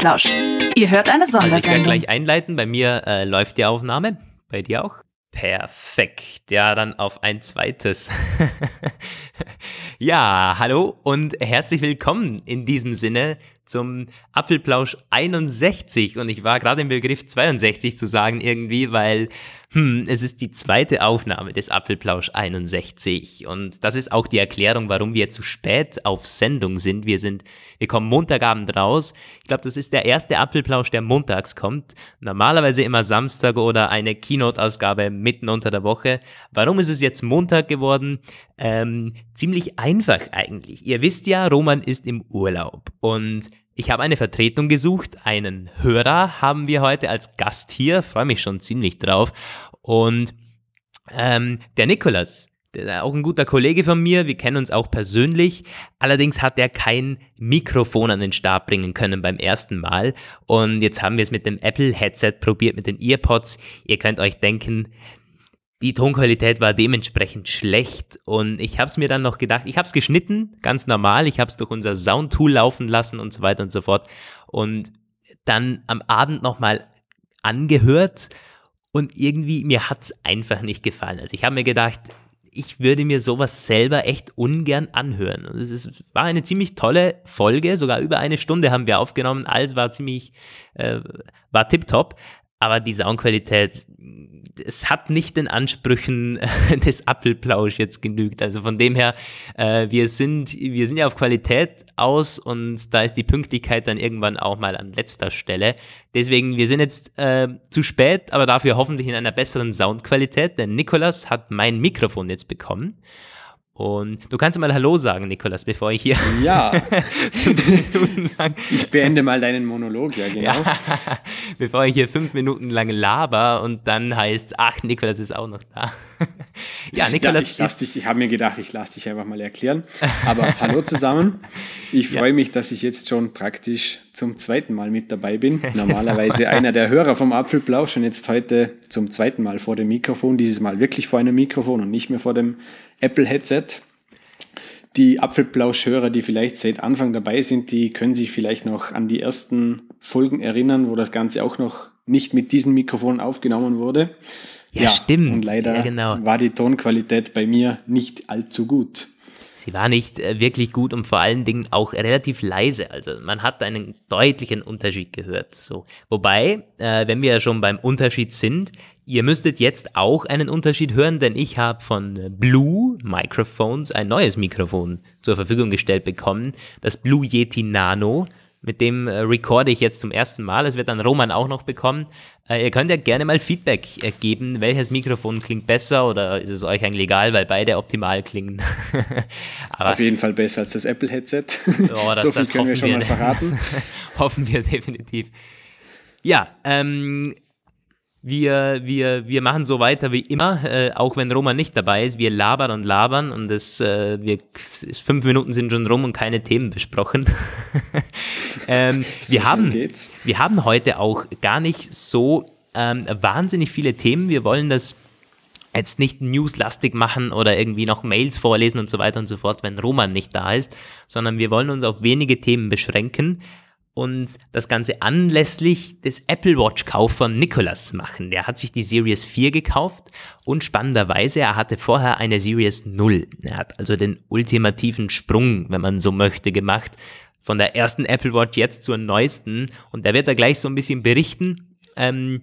Apfelplausch. Ihr hört eine Also ich werde Sondersendung. gleich einleiten. Bei mir äh, läuft die Aufnahme. Bei dir auch? Perfekt. Ja, dann auf ein zweites. ja, hallo und herzlich willkommen in diesem Sinne zum Apfelplausch 61. Und ich war gerade im Begriff 62 zu sagen irgendwie, weil hm, es ist die zweite Aufnahme des Apfelplausch 61. Und das ist auch die Erklärung, warum wir zu spät auf Sendung sind. Wir sind, wir kommen Montagabend raus. Ich glaube, das ist der erste Apfelplausch, der montags kommt. Normalerweise immer Samstag oder eine Keynote-Ausgabe mitten unter der Woche. Warum ist es jetzt Montag geworden? Ähm, ziemlich einfach eigentlich. Ihr wisst ja, Roman ist im Urlaub und ich habe eine Vertretung gesucht, einen Hörer haben wir heute als Gast hier, freue mich schon ziemlich drauf. Und ähm, der Nikolas, der auch ein guter Kollege von mir, wir kennen uns auch persönlich. Allerdings hat er kein Mikrofon an den Start bringen können beim ersten Mal. Und jetzt haben wir es mit dem Apple-Headset probiert, mit den Earpods. Ihr könnt euch denken, die Tonqualität war dementsprechend schlecht und ich habe es mir dann noch gedacht, ich habe es geschnitten, ganz normal, ich habe es durch unser Soundtool laufen lassen und so weiter und so fort und dann am Abend nochmal angehört und irgendwie mir hat es einfach nicht gefallen. Also ich habe mir gedacht, ich würde mir sowas selber echt ungern anhören. Und es war eine ziemlich tolle Folge, sogar über eine Stunde haben wir aufgenommen, alles war ziemlich, äh, war tipptopp, aber die Soundqualität, es hat nicht den Ansprüchen des Apfelplausch jetzt genügt. Also von dem her, äh, wir sind, wir sind ja auf Qualität aus und da ist die Pünktlichkeit dann irgendwann auch mal an letzter Stelle. Deswegen, wir sind jetzt äh, zu spät, aber dafür hoffentlich in einer besseren Soundqualität, denn Nikolas hat mein Mikrofon jetzt bekommen. Und du kannst mal Hallo sagen, Nikolas, bevor ich hier Ja, ich beende mal deinen Monolog, ja genau. ja, bevor ich hier fünf Minuten lang laber und dann heißt, ach, Nikolas ist auch noch da. ja, Ja, Nikolas ich lass ist, dich, ich habe mir gedacht, ich lasse dich einfach mal erklären. Aber hallo zusammen. Ich freue mich, dass ich jetzt schon praktisch zum zweiten Mal mit dabei bin. Normalerweise einer der Hörer vom Apfelplausch und jetzt heute zum zweiten Mal vor dem Mikrofon. Dieses Mal wirklich vor einem Mikrofon und nicht mehr vor dem Apple-Headset. Die Apfelplausch-Hörer, die vielleicht seit Anfang dabei sind, die können sich vielleicht noch an die ersten Folgen erinnern, wo das Ganze auch noch nicht mit diesem Mikrofon aufgenommen wurde. Ja, stimmt. Und leider Ja, genau. war die Tonqualität bei mir nicht allzu gut. sie war nicht äh, wirklich gut und vor allen Dingen auch relativ leise. Also man hat einen deutlichen Unterschied gehört. So. Wobei, äh, wenn wir ja schon beim Unterschied sind, ihr müsstet jetzt auch einen Unterschied hören, denn ich habe von Blue Microphones ein neues Mikrofon zur Verfügung gestellt bekommen. Das Blue Yeti Nano. Mit dem äh, recorde ich jetzt zum ersten Mal. Es wird dann Roman auch noch bekommen. Äh, ihr könnt ja gerne mal Feedback äh, geben, welches Mikrofon klingt besser oder ist es euch eigentlich egal, weil beide optimal klingen. Auf jeden Fall besser als das Apple-Headset. Oh, das- so viel können wir schon wir. mal verraten. hoffen wir definitiv. Ja, ähm, wir, wir, wir machen so weiter wie immer, äh, auch wenn Roman nicht dabei ist. Wir labern und labern und es, äh, wir, fünf Minuten sind schon rum und keine Themen besprochen. ähm, So wir, haben, geht's. wir haben heute auch gar nicht so ähm, wahnsinnig viele Themen. Wir wollen das jetzt nicht newslastig machen oder irgendwie noch Mails vorlesen und so weiter und so fort, wenn Roman nicht da ist, sondern wir wollen uns auf wenige Themen beschränken und das Ganze anlässlich des Apple Watch Kauf von Nicholas machen. Der hat sich die Series 4 gekauft und spannenderweise, er hatte vorher eine Series 0. Er hat also den ultimativen Sprung, wenn man so möchte, gemacht. Von der ersten Apple Watch jetzt zur neuesten. Und da wird er gleich so ein bisschen berichten, ähm,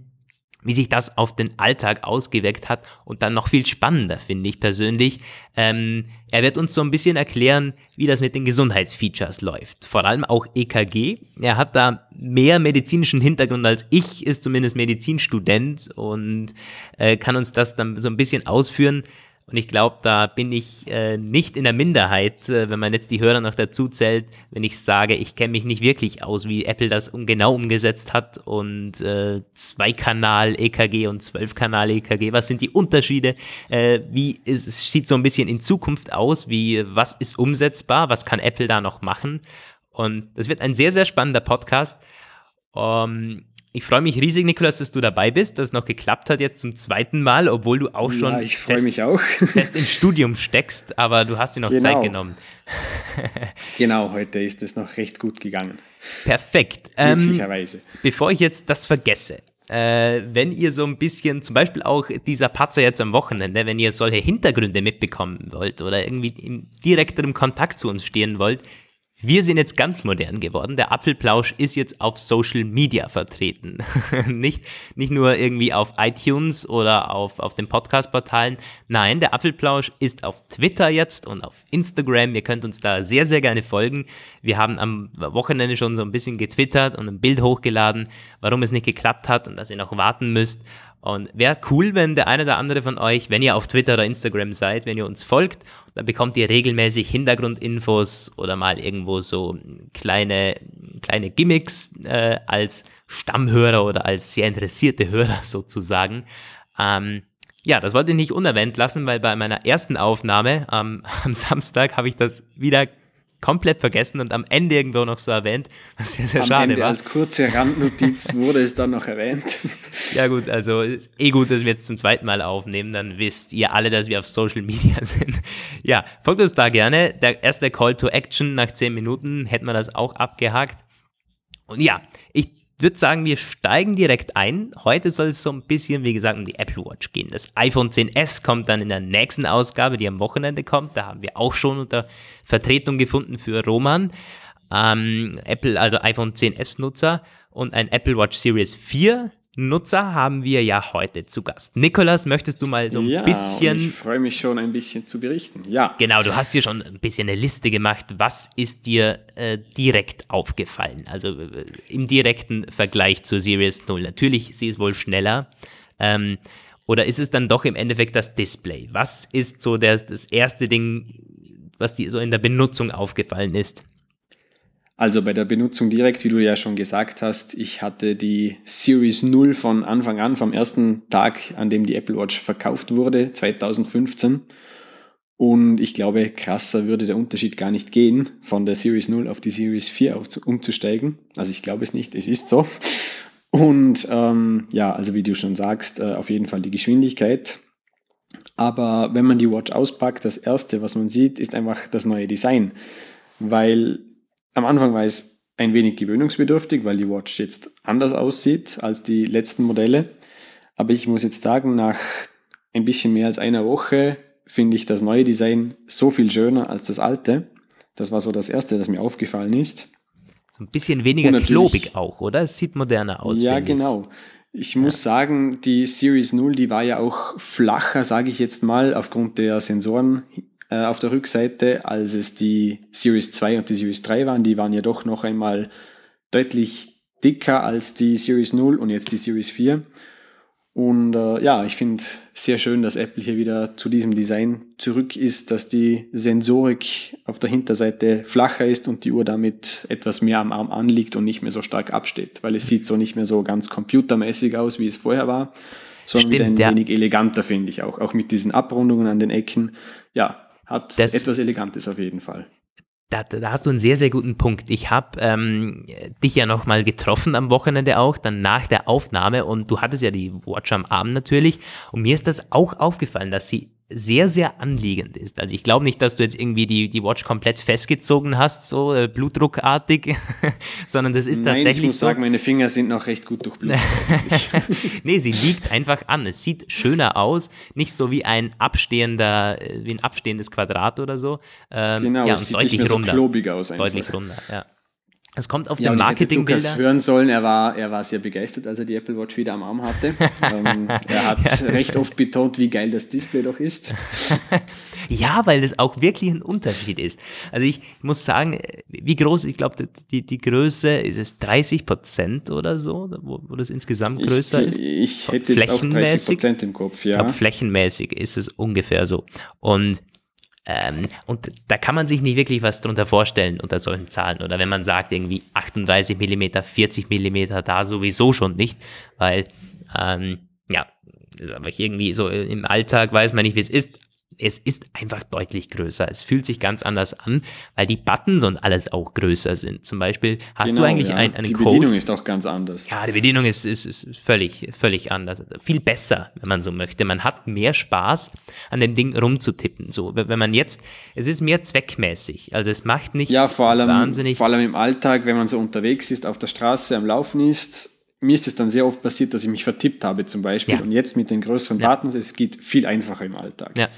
wie sich das auf den Alltag ausgewirkt hat und dann noch viel spannender, finde ich persönlich. Ähm, er wird uns so ein bisschen erklären, wie das mit den Gesundheitsfeatures läuft. Vor allem auch EKG. Er hat da mehr medizinischen Hintergrund als ich, ist zumindest Medizinstudent und äh, kann uns das dann so ein bisschen ausführen. Und ich glaube, da bin ich äh, nicht in der Minderheit, äh, wenn man jetzt die Hörer noch dazu zählt, wenn ich sage, ich kenne mich nicht wirklich aus, wie Apple das um, genau umgesetzt hat und äh, Zwei-Kanal-EKG und Zwölf-Kanal-EKG, was sind die Unterschiede? Äh, wie ist, sieht so ein bisschen in Zukunft aus? Wie, was ist umsetzbar? Was kann Apple da noch machen? Und das wird ein sehr, sehr spannender Podcast. Ähm, ich freue mich riesig, Nikolas, dass du dabei bist, dass es noch geklappt hat jetzt zum zweiten Mal, obwohl du auch schon Ja, ich fest, mich auch. fest im Studium steckst, aber du hast dir noch Genau. Zeit genommen. genau, heute ist es noch recht gut gegangen. Perfekt. Glücklicherweise. Ähm, bevor ich jetzt das vergesse, äh, wenn ihr so ein bisschen, zum Beispiel auch dieser Patzer jetzt am Wochenende, wenn ihr solche Hintergründe mitbekommen wollt oder irgendwie in direkterem Kontakt zu uns stehen wollt, wir sind jetzt ganz modern geworden. Der Apfelplausch ist jetzt auf Social Media vertreten. nicht, nicht nur irgendwie auf iTunes oder auf, auf den Podcast-Portalen. Nein, der Apfelplausch ist auf Twitter jetzt und auf Instagram. Ihr könnt uns da sehr, sehr gerne folgen. Wir haben am Wochenende schon so ein bisschen getwittert und ein Bild hochgeladen, warum es nicht geklappt hat und dass ihr noch warten müsst. Und wäre cool, wenn der eine oder andere von euch, wenn ihr auf Twitter oder Instagram seid, wenn ihr uns folgt, dann bekommt ihr regelmäßig Hintergrundinfos oder mal irgendwo so kleine, kleine Gimmicks äh, als Stammhörer oder als sehr interessierte Hörer sozusagen. Ähm, ja, das wollte ich nicht unerwähnt lassen, weil bei meiner ersten Aufnahme ähm, am Samstag habe ich das wieder komplett vergessen und am Ende irgendwo noch so erwähnt, was sehr, sehr am schade Ende war. Als kurze Randnotiz wurde es dann noch erwähnt. Ja gut, also ist eh gut, dass wir jetzt zum zweiten Mal aufnehmen, dann wisst ihr alle, dass wir auf Social Media sind. Ja, folgt uns da gerne. Der erste Call to Action nach 10 Minuten hätten wir das auch abgehakt. Und ja, ich würde sagen, wir steigen direkt ein. Heute soll es so ein bisschen, wie gesagt, um die Apple Watch gehen. Das iPhone 10s kommt dann in der nächsten Ausgabe, die am Wochenende kommt. Da haben wir auch schon unter Vertretung gefunden für Roman. Ähm, Apple, also iPhone 10s Nutzer und ein Apple Watch Series 4 Nutzer haben wir ja heute zu Gast. Nikolas, möchtest du mal so ein ja, bisschen. Ich freue mich schon ein bisschen zu berichten. Ja. Genau, du hast dir schon ein bisschen eine Liste gemacht. Was ist dir äh, direkt aufgefallen? Also äh, im direkten Vergleich zur Series 0. Natürlich, sie ist wohl schneller. Ähm, oder ist es dann doch im Endeffekt das Display? Was ist so der, das erste Ding, was dir so in der Benutzung aufgefallen ist? Also bei der Benutzung direkt, wie du ja schon gesagt hast, ich hatte die Series 0 von Anfang an, vom ersten Tag, an dem die Apple Watch verkauft wurde, 2015. Und ich glaube, krasser würde der Unterschied gar nicht gehen, von der Series 0 auf die Series 4 umzusteigen. Also ich glaube es nicht, es ist so. Und ähm, ja, also wie du schon sagst, äh, auf jeden Fall die Geschwindigkeit. Aber wenn man die Watch auspackt, das Erste, was man sieht, ist einfach das neue Design. Weil am Anfang war es ein wenig gewöhnungsbedürftig, weil die Watch jetzt anders aussieht als die letzten Modelle. Aber ich muss jetzt sagen, nach ein bisschen mehr als einer Woche finde ich das neue Design so viel schöner als das alte. Das war so das Erste, das mir aufgefallen ist. So ein bisschen weniger klobig auch, oder? Es sieht moderner aus. Ja, genau. Ich muss ja. sagen, die Series 0, die war ja auch flacher, sage ich jetzt mal, aufgrund der Sensoren äh, auf der Rückseite, als es die Series 2 und die Series 3 waren. Die waren ja doch noch einmal deutlich dicker als die Series 0 und jetzt die Series 4. Und äh, ja, ich finde sehr schön, dass Apple hier wieder zu diesem Design zurück ist, dass die Sensorik auf der Hinterseite flacher ist und die Uhr damit etwas mehr am Arm anliegt und nicht mehr so stark absteht, weil es sieht so nicht mehr so ganz computermäßig aus, wie es vorher war, sondern Stimmt, wieder ein ja. wenig eleganter, finde ich auch. Auch mit diesen Abrundungen an den Ecken. Ja, hat das, etwas Elegantes auf jeden Fall. Da, da, hast du einen sehr, sehr guten Punkt. Ich habe ähm, dich ja nochmal getroffen am Wochenende auch, dann nach der Aufnahme und du hattest ja die Watch am Abend natürlich und mir ist das auch aufgefallen, dass sie sehr, sehr anliegend ist. Also ich glaube nicht, dass du jetzt irgendwie die, die Watch komplett festgezogen hast, so äh, blutdruckartig, sondern das ist Nein, tatsächlich ich muss so. sagen, meine Finger sind noch recht gut durchblutet. nee, sie liegt einfach an. Es sieht schöner aus, nicht so wie ein abstehender, äh, wie ein abstehendes Quadrat oder so. Ähm, genau, ja, es sieht deutlich nicht mehr so klobig aus einfach. Deutlich runder, ja. Es kommt auf ja, den Marketingbilder. Lukas hören sollen, er war, er war sehr begeistert, als er die Apple Watch wieder am Arm hatte. ähm, er hat ja. recht oft betont, wie geil das Display doch ist. ja, weil das auch wirklich ein Unterschied ist. Also ich muss sagen, wie groß, ich glaube, die, die Größe ist es 30 Prozent oder so, wo, wo das insgesamt größer ich, ist. Ich hätte jetzt auch 30 Prozent im Kopf, ja. Ich glaube, flächenmäßig ist es ungefähr so. Und ähm, und da kann man sich nicht wirklich was drunter vorstellen unter solchen Zahlen. Oder wenn man sagt, irgendwie 38 mm, 40 mm, da sowieso schon nicht, weil, ähm, ja, ist einfach irgendwie so im Alltag weiß man nicht, wie es ist. Es ist einfach deutlich größer. Es fühlt sich ganz anders an, weil die Buttons und alles auch größer sind. Zum Beispiel, hast genau, du eigentlich ja. ein, einen die Code? Die Bedienung ist auch ganz anders. Ja, die Bedienung ist, ist, ist völlig, völlig anders. Viel besser, wenn man so möchte. Man hat mehr Spaß, an dem Ding rumzutippen. So, wenn man jetzt, es ist mehr zweckmäßig. Also es macht nicht ja, vor allem, wahnsinnig. vor allem im Alltag, wenn man so unterwegs ist, auf der Straße am Laufen ist. Mir ist es dann sehr oft passiert, dass ich mich vertippt habe zum Beispiel. Ja. Und jetzt mit den größeren Ja. Buttons, es geht viel einfacher im Alltag. Ja.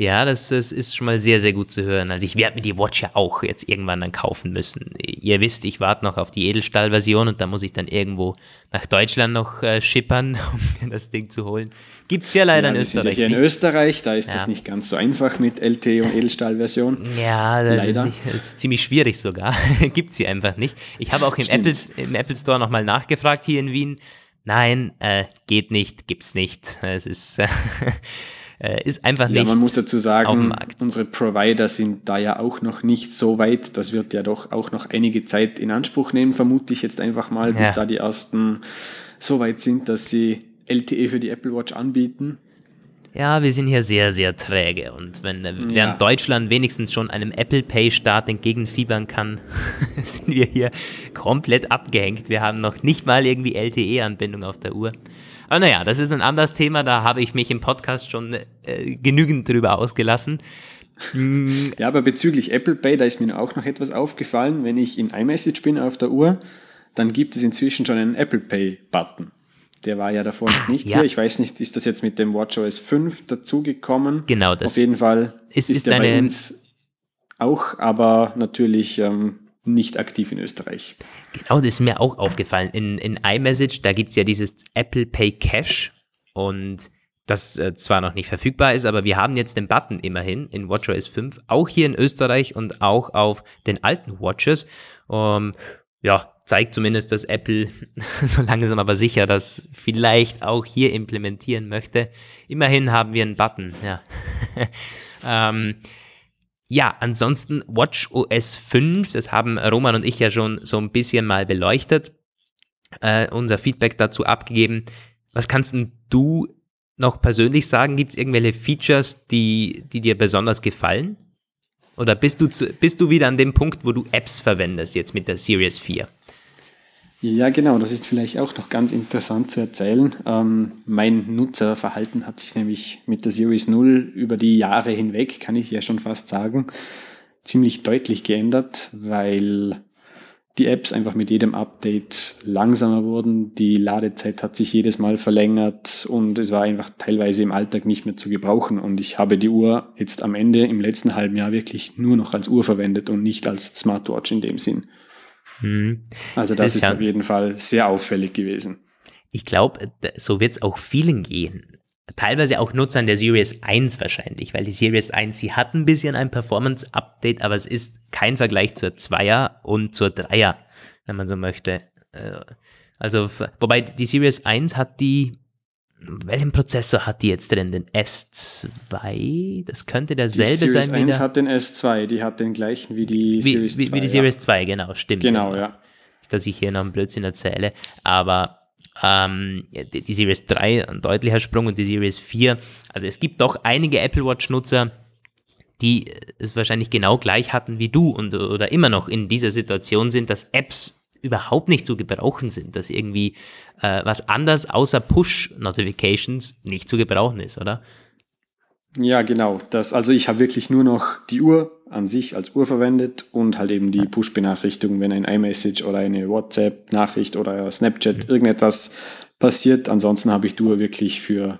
Ja, das, das ist schon mal sehr, sehr gut zu hören. Also ich werde mir die Watch ja auch jetzt irgendwann dann kaufen müssen. Ihr wisst, ich warte noch auf die Edelstahl-Version und da muss ich dann irgendwo nach Deutschland noch äh, schippern, um mir das Ding zu holen. Gibt's ja leider Ja, in wir sind ja Österreich hier in nicht. Österreich, da ist Ja. das nicht ganz so einfach mit LTE und Edelstahl-Version. Ja, Leider. Ist, nicht, das ist ziemlich schwierig sogar. Gibt's hier einfach nicht. Ich habe auch im. Apple, im Apple Store nochmal nachgefragt hier in Wien. Nein, äh, geht nicht, gibt's nicht. Es ist, äh, ist einfach Ja, nicht. man muss dazu sagen, unsere Provider sind da ja auch noch nicht so weit. Das wird ja doch auch noch einige Zeit in Anspruch nehmen, vermute ich jetzt einfach mal, bis Ja. da die ersten so weit sind, dass sie LTE für die Apple Watch anbieten. Ja, wir sind hier sehr, sehr träge. Und wenn äh, während Ja. Deutschland wenigstens schon einem Apple Pay-Start entgegenfiebern kann, sind wir hier komplett abgehängt. Wir haben noch nicht mal irgendwie LTE-Anbindung auf der Uhr. Aber naja, das ist ein anderes Thema, da habe ich mich im Podcast schon äh, genügend drüber ausgelassen. Ja, aber bezüglich Apple Pay, da ist mir auch noch etwas aufgefallen. Wenn ich in iMessage bin auf der Uhr, dann gibt es inzwischen schon einen Apple Pay-Button. Der war ja davor noch nicht ja. hier. Ich weiß nicht, ist das jetzt mit dem WatchOS 5 dazugekommen? Genau, das Auf jeden Fall ist- ist, ist der bei uns auch, aber natürlich ähm, nicht aktiv in Österreich. Genau, das ist mir auch aufgefallen. In, in iMessage, da gibt es ja dieses Apple Pay Cash und das äh, zwar noch nicht verfügbar ist, aber wir haben jetzt den Button immerhin in WatchOS 5, auch hier in Österreich und auch auf den alten Watches. Ähm, ja, zeigt zumindest, dass Apple so langsam aber sicher das vielleicht auch hier implementieren möchte. Immerhin haben wir einen Button, ja. ähm, ja, ansonsten Watch OS 5, das haben Roman und ich ja schon so ein bisschen mal beleuchtet, äh, unser Feedback dazu abgegeben. Was kannst denn du noch persönlich sagen? Gibt es irgendwelche Features, die, die dir besonders gefallen? Oder bist du, zu, bist du wieder an dem Punkt, wo du Apps verwendest jetzt mit der Series 4? Ja, genau, das ist vielleicht auch noch ganz interessant zu erzählen. Ähm, mein Nutzerverhalten hat sich nämlich mit der Series 0 über die Jahre hinweg, kann ich ja schon fast sagen, ziemlich deutlich geändert, weil die Apps einfach mit jedem Update langsamer wurden, die Ladezeit hat sich jedes Mal verlängert und es war einfach teilweise im Alltag nicht mehr zu gebrauchen und ich habe die Uhr jetzt am Ende im letzten halben Jahr wirklich nur noch als Uhr verwendet und nicht als Smartwatch in dem Sinn. Hm. Also Das das ist ja- auf jeden Fall sehr auffällig gewesen. Ich glaube, so wird es auch vielen gehen. Teilweise auch Nutzern der Series 1 wahrscheinlich, weil die Series 1, sie hat ein bisschen ein Performance-Update, aber es ist kein Vergleich zur 2er und zur 3er, wenn man so möchte. Äh, Also, wobei die Series 1 hat die, welchen Prozessor hat die jetzt drin? Den S2? Das könnte Die derselbe Series sein 1 wieder. hat den S2, die hat den gleichen wie die wie, Series wie, 2. wie die ja. Series 2, genau, stimmt. Genau, ja. dass ich hier noch einen Blödsinn erzähle, aber ähm, die, die Series 3 ein deutlicher Sprung und die Series 4. Also es gibt doch einige Apple Watch-Nutzer, die es wahrscheinlich genau gleich hatten wie du und oder immer noch in dieser Situation sind, dass Apps überhaupt nicht zu gebrauchen sind, dass irgendwie äh, was anders außer Push-Notifications nicht zu gebrauchen ist, oder? Ja, genau. Das, also ich habe wirklich nur noch die Uhr an sich als Uhr verwendet und halt eben die Push-Benachrichtigung, wenn ein iMessage oder eine WhatsApp-Nachricht oder Snapchat irgendetwas passiert. Ansonsten habe ich die Uhr wirklich für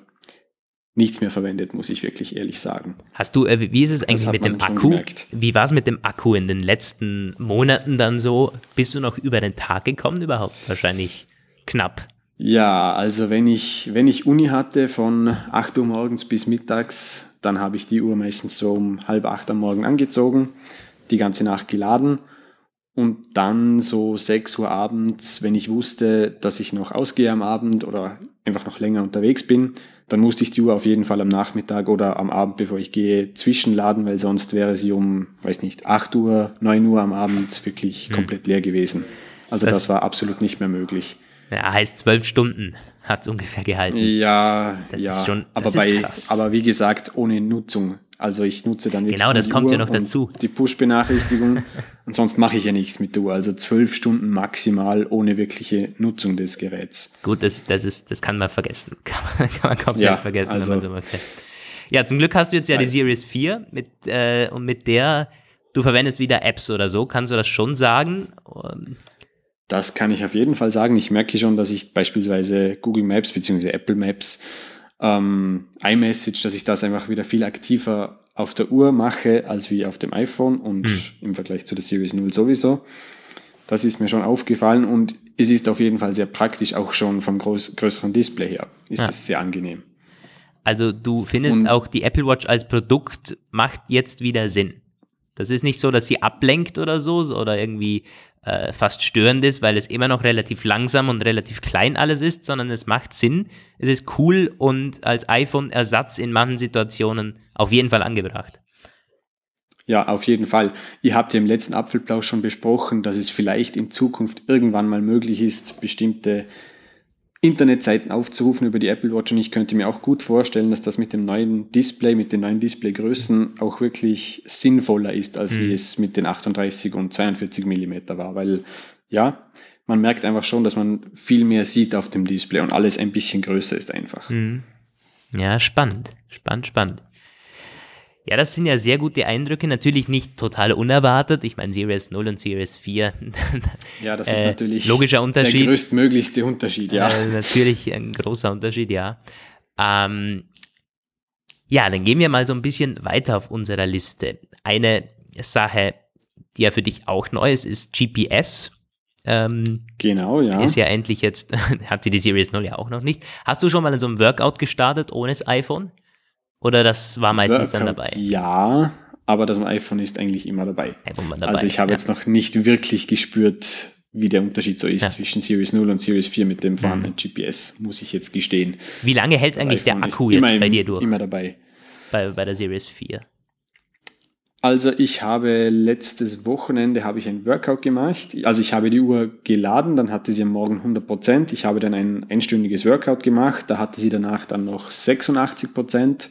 nichts mehr verwendet, muss ich wirklich ehrlich sagen. Hast du, äh, wie ist es eigentlich mit dem Akku? gemerkt. Wie war es mit dem Akku in den letzten Monaten dann so? Bist du noch über den Tag gekommen überhaupt? Wahrscheinlich knapp. Ja, also wenn ich, wenn ich Uni hatte von 8 Uhr morgens bis mittags, dann habe ich die Uhr meistens so um halb acht am Morgen angezogen, die ganze Nacht geladen und dann so 6 Uhr abends, wenn ich wusste, dass ich noch ausgehe am Abend oder einfach noch länger unterwegs bin, dann musste ich die Uhr auf jeden Fall am Nachmittag oder am Abend, bevor ich gehe, zwischenladen, weil sonst wäre sie um, weiß nicht, 8 Uhr, 9 Uhr am Abend wirklich komplett leer gewesen. Also Das- das war absolut nicht mehr möglich. Ja, heißt zwölf Stunden hat es ungefähr gehalten. Ja, Das ja. ist schon- aber, bei, krass. aber wie gesagt, ohne Nutzung. Also ich nutze dann wirklich Genau, das die kommt ja Uhr noch und dazu. Die Push-Benachrichtigung. und sonst mache ich ja nichts mit der Uhr. Also zwölf Stunden maximal ohne wirkliche Nutzung des Geräts. Gut, das, das, ist, das kann man vergessen. Kann man, kann man komplett Ja, vergessen, also- wenn man so möchte. Ja, zum Glück hast du jetzt ja die. Series 4 mit, äh, und mit der, du verwendest wieder Apps oder so. Kannst du das schon sagen? Und, Das kann ich auf jeden Fall sagen. Ich merke schon, dass ich beispielsweise Google Maps bzw. Apple Maps, ähm, iMessage, dass ich das einfach wieder viel aktiver auf der Uhr mache als wie auf dem iPhone und im Vergleich zu der Series 0 sowieso. Das ist mir schon aufgefallen und es ist auf jeden Fall sehr praktisch, auch schon vom groß, größeren Display her ist Ja. das sehr angenehm. Also du findest Und- auch die Apple Watch als Produkt macht jetzt wieder Sinn. Das ist nicht so, dass sie ablenkt oder so- oder irgendwie äh, fast störend ist, weil es immer noch relativ langsam und relativ klein alles ist, sondern es macht Sinn. Es ist cool und als iPhone-Ersatz in manchen Situationen auf jeden Fall angebracht. Ja, auf jeden Fall. Ihr habt ja im letzten Apfelplausch schon besprochen, dass es vielleicht in Zukunft irgendwann mal möglich ist, bestimmte Internetseiten aufzurufen über die Apple Watch. Und ich könnte mir auch gut vorstellen, dass das mit dem neuen Display, mit den neuen Displaygrößen auch wirklich sinnvoller ist, als wie es mit den 38 und 42 Millimeter war, weil ja, man merkt einfach schon, dass man viel mehr sieht auf dem Display und alles ein bisschen größer ist einfach. Ja, spannend, spannend, spannend. Ja, das sind ja sehr gute Eindrücke, natürlich nicht total unerwartet. Ich meine, Series 0 und Series 4, Ja, das ist Äh, natürlich logischer Unterschied. der größtmöglichste Unterschied, ja. Äh, natürlich ein großer Unterschied, ja. Ähm, ja, dann gehen wir mal so ein bisschen weiter auf unserer Liste. Eine Sache, die ja für dich auch neu ist, ist GPS. Ähm, Genau, ja. Ist ja endlich jetzt, hat sie die Series 0 ja auch noch nicht. Hast du schon mal in so einem Workout gestartet ohne das iPhone? Oder das war meistens dann dabei? Ja, aber das iPhone ist eigentlich immer dabei. Dabei. Also ich habe ja. jetzt noch nicht wirklich gespürt, wie der Unterschied so ist Ja. Mhm. zwischen Series 0 und Series 4 mit dem vorhandenen GPS, muss ich jetzt gestehen. Wie lange hält eigentlich der iPhone ist Akku jetzt bei im- dir durch? Immer dabei. Bei, bei der Series 4? Also ich habe letztes Wochenende habe ich ein Workout gemacht. Also ich habe die Uhr geladen, dann hatte sie am Morgen 100%. Ich habe dann ein einstündiges Workout gemacht, da hatte sie danach dann noch 86%.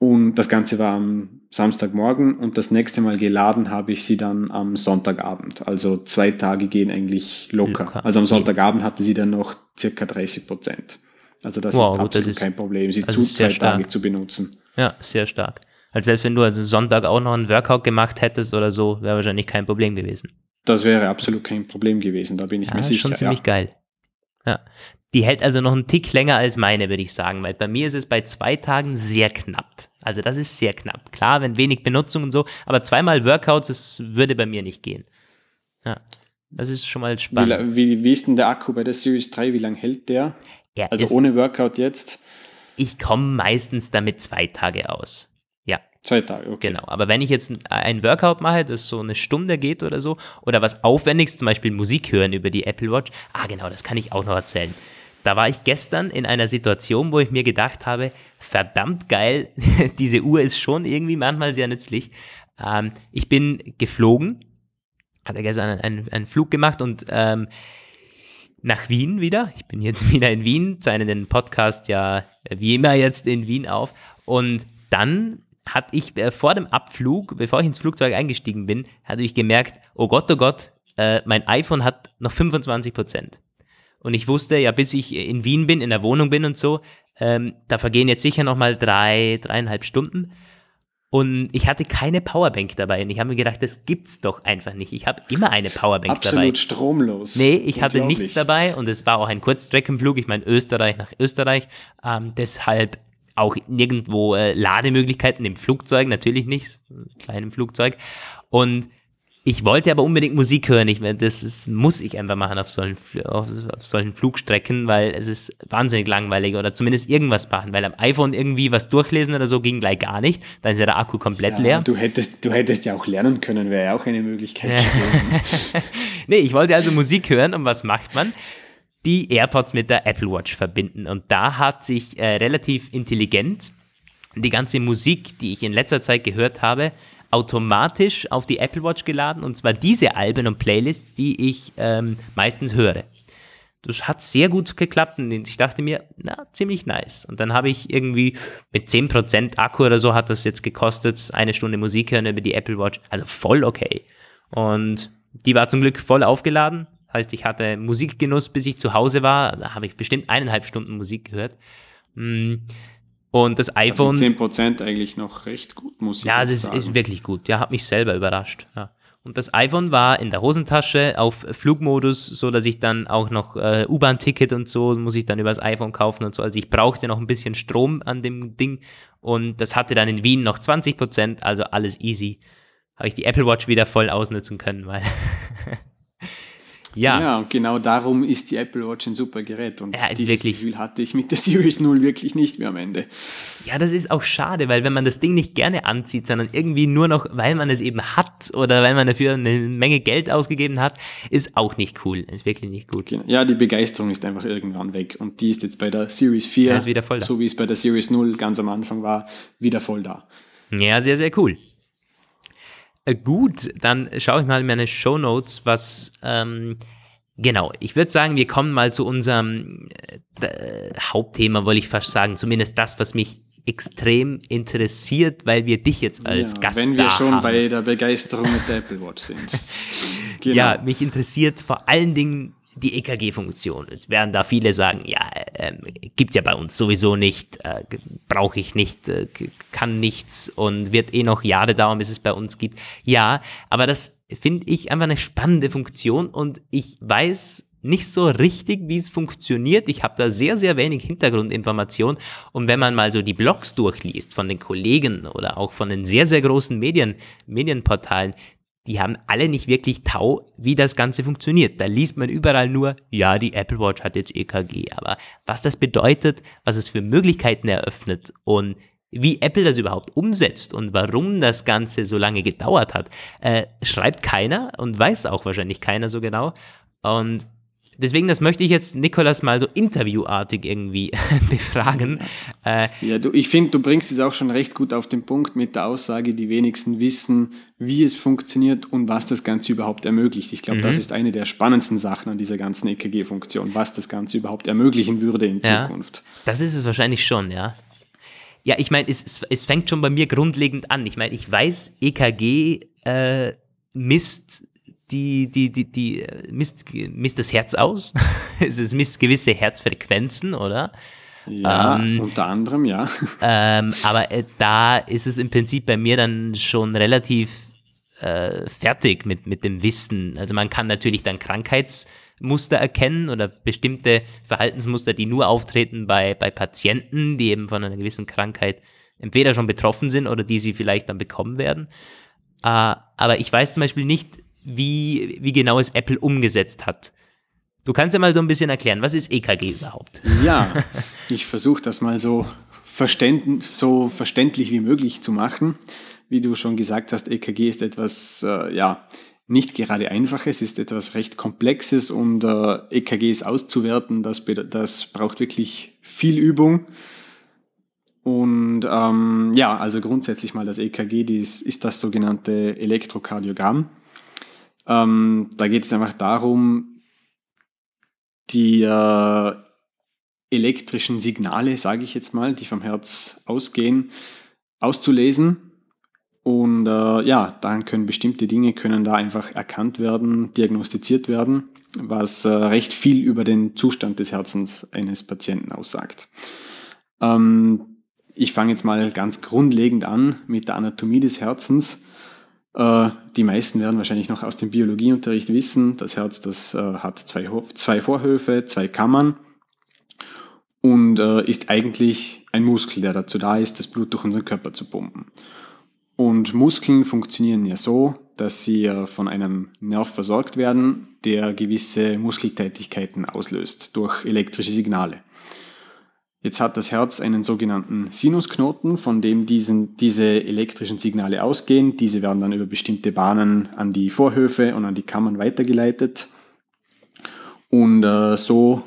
Und das Ganze war am Samstagmorgen und das nächste Mal geladen habe ich sie dann am Sonntagabend. Also zwei Tage gehen eigentlich locker. Locker. Also am Sonntagabend hatte sie dann noch circa 30%. Also das Wow, ist absolut das ist- kein Problem, sie das zu ist sehr zwei Tage stark. zu benutzen. Ja, sehr stark. Also selbst wenn du also Sonntag auch noch einen Workout gemacht hättest oder so, wäre wahrscheinlich kein Problem gewesen. Das wäre absolut kein Problem gewesen, da bin ich Ja, mir ist sicher. schon ziemlich ja. geil. Ja. Die hält also noch einen Tick länger als meine, würde ich sagen, weil bei mir ist es bei zwei Tagen sehr knapp. Also das ist sehr knapp. Klar, wenn wenig Benutzung und so, aber zweimal Workouts, das würde bei mir nicht gehen. Ja, das ist schon mal Wie, spannend. la- wie, wie ist denn der Akku bei der Series 3? Wie lange hält der? Er Also ist, ohne Workout jetzt? ich komme meistens damit zwei Tage aus. Ja, Zwei Tage, okay. Genau, aber wenn ich jetzt ein Workout mache, das so eine Stunde geht oder so, oder was Aufwendiges, zum Beispiel Musik hören über die Apple Watch, ah genau, das kann ich auch noch erzählen. Da war ich gestern in einer Situation, wo ich mir gedacht habe, verdammt geil, diese Uhr ist schon irgendwie manchmal sehr nützlich. Ähm, ich bin geflogen, hatte gestern einen, einen, einen Flug gemacht und ähm, nach Wien wieder. Ich bin jetzt wieder in Wien, zeichne den Podcast ja wie immer jetzt in Wien auf. Und dann hatte ich äh, vor dem Abflug, bevor ich ins Flugzeug eingestiegen bin, hatte ich gemerkt, oh Gott, oh Gott, äh, mein iPhone hat noch 25 Prozent. Und ich wusste, ja, bis ich in Wien bin, in der Wohnung bin und so, ähm, da vergehen jetzt sicher noch mal drei, dreieinhalb Stunden. Und ich hatte keine Powerbank dabei. Und ich habe mir gedacht, das gibt's doch einfach nicht. Ich habe immer eine Powerbank Absolut dabei. stromlos. Nee, ich hatte nichts dabei und es war auch ein Kurzstreckenflug. Ich meine, Österreich nach Österreich. Ähm, deshalb auch nirgendwo äh, Lademöglichkeiten im Flugzeug, natürlich nicht, kleinem Flugzeug. Und ich wollte aber unbedingt Musik hören. Ich, das ist, muss ich einfach machen auf solchen, auf, auf solchen Flugstrecken, weil es ist wahnsinnig langweilig oder zumindest irgendwas machen, weil am iPhone irgendwie was durchlesen oder so ging gleich gar nicht. Dann ist ja der Akku komplett Ja, leer. du, hättest, du hättest ja auch lernen können, wäre ja auch eine Möglichkeit gewesen. Nee, ich wollte also Musik hören und was macht man? Die AirPods mit der Apple Watch verbinden. Und da hat sich äh, relativ intelligent die ganze Musik, die ich in letzter Zeit gehört habe, automatisch auf die Apple Watch geladen. Und zwar diese Alben und Playlists, die ich ähm, meistens höre. das hat sehr gut geklappt und ich dachte mir, na, ziemlich nice. Und dann habe ich irgendwie mit 10% Akku oder so hat das jetzt gekostet, eine Stunde Musik hören über die Apple Watch. Also voll okay. Und die war zum Glück voll aufgeladen. Heißt, ich hatte Musikgenuss, bis ich zu Hause war. Da habe ich bestimmt eineinhalb Stunden Musik gehört. Mm. Und das iPhone. Also 10% eigentlich noch recht gut, muss ich ja, sagen. Ja, es ist wirklich gut. Ja, hat mich selber überrascht. Ja. Und das iPhone war in der Hosentasche auf Flugmodus, so dass ich dann auch noch äh, U-Bahn-Ticket und so muss ich dann über das iPhone kaufen und so. Also ich brauchte noch ein bisschen Strom an dem Ding und das hatte dann in Wien noch 20 Prozent, also alles easy. Habe ich die Apple Watch wieder voll ausnutzen können, weil Ja. ja, und genau darum ist die Apple Watch ein super Gerät. Und ja, dieses wirklich, Gefühl hatte ich mit der Series 0 wirklich nicht mehr am Ende. Ja, das ist auch schade, weil wenn man das Ding nicht gerne anzieht, sondern irgendwie nur noch, weil man es eben hat oder weil man dafür eine Menge Geld ausgegeben hat, ist auch nicht cool. Ist wirklich nicht gut. Genau. Ja, die Begeisterung ist einfach irgendwann weg. Und die ist jetzt bei der Series 4, ja, wieder voll da. so wie es bei der Series 0 ganz am Anfang war, wieder voll da. Ja, sehr, sehr cool. Äh, gut, dann schaue ich mal in meine Show Notes, was ähm, genau. Ich würde sagen, wir kommen mal zu unserem äh, Hauptthema, wollte ich fast sagen, zumindest das, was mich extrem interessiert, weil wir dich jetzt als ja, Gast Wenn wir schon haben. bei der Begeisterung mit der Apple Watch sind. genau. Ja, mich interessiert vor allen Dingen die EKG-Funktion. Jetzt werden da viele sagen, ja, äh, gibt es ja bei uns sowieso nicht, äh, brauche ich nicht, äh, kann nichts und wird eh noch Jahre dauern, bis es bei uns gibt. Ja, aber das finde ich einfach eine spannende Funktion und ich weiß nicht so richtig, wie es funktioniert. Ich habe da sehr, sehr wenig Hintergrundinformation. Und wenn man mal so die Blogs durchliest von den Kollegen oder auch von den sehr, sehr großen Medien, Medienportalen, die haben alle nicht wirklich Tau, wie das Ganze funktioniert. Da liest man überall nur, ja, die Apple Watch hat jetzt EKG. Aber was das bedeutet, was es für Möglichkeiten eröffnet und wie Apple das überhaupt umsetzt und warum das Ganze so lange gedauert hat, äh, schreibt keiner und weiß auch wahrscheinlich keiner so genau. Und Deswegen, das möchte ich jetzt Nikolas mal so interviewartig irgendwie befragen. Äh, ja, du, ich finde, du bringst es auch schon recht gut auf den Punkt mit der Aussage, die wenigsten wissen, wie es funktioniert und was das Ganze überhaupt ermöglicht. Ich glaube, mhm. das ist eine der spannendsten Sachen an dieser ganzen EKG-Funktion, was das Ganze überhaupt ermöglichen würde in ja, Zukunft. Das ist es wahrscheinlich schon, ja. Ja, ich meine, es, es, fängt schon bei mir grundlegend an. Ich meine, ich weiß, EKG äh, misst die, die, die, die misst, misst das Herz aus. es misst gewisse Herzfrequenzen, oder? Ja, ähm, unter anderem, ja. Ähm, aber äh, da ist es im Prinzip bei mir dann schon relativ äh, fertig mit, mit dem Wissen. Also man kann natürlich dann Krankheitsmuster erkennen oder bestimmte Verhaltensmuster, die nur auftreten bei, bei Patienten, die eben von einer gewissen Krankheit entweder schon betroffen sind oder die sie vielleicht dann bekommen werden. Äh, aber ich weiß zum Beispiel nicht, wie, wie genau es Apple umgesetzt hat. Du kannst ja mal so ein bisschen erklären, was ist EKG überhaupt? Ja, ich versuche das mal so, verständ, so verständlich wie möglich zu machen. Wie du schon gesagt hast, EKG ist etwas, äh, ja, nicht gerade einfaches, ist etwas recht komplexes und äh, EKGs auszuwerten, das, das braucht wirklich viel Übung. Und ähm, ja, also grundsätzlich mal das EKG, dies ist das sogenannte Elektrokardiogramm. Ähm, da geht es einfach darum, die äh, elektrischen Signale, sage ich jetzt mal, die vom Herz ausgehen, auszulesen. Und äh, ja, dann können bestimmte Dinge können da einfach erkannt werden, diagnostiziert werden, was äh, recht viel über den Zustand des Herzens eines Patienten aussagt. Ähm, ich fange jetzt mal ganz grundlegend an mit der Anatomie des Herzens. Äh, die meisten werden wahrscheinlich noch aus dem Biologieunterricht wissen, das Herz das äh, hat zwei, zwei Vorhöfe, zwei Kammern und äh, ist eigentlich ein Muskel, der dazu da ist, das Blut durch unseren Körper zu pumpen. Und Muskeln funktionieren ja so, dass sie von einem Nerv versorgt werden, der gewisse Muskeltätigkeiten auslöst durch elektrische Signale. Jetzt hat das Herz einen sogenannten Sinusknoten, von dem diesen, diese elektrischen Signale ausgehen. Diese werden dann über bestimmte Bahnen an die Vorhöfe und an die Kammern weitergeleitet. Und äh, so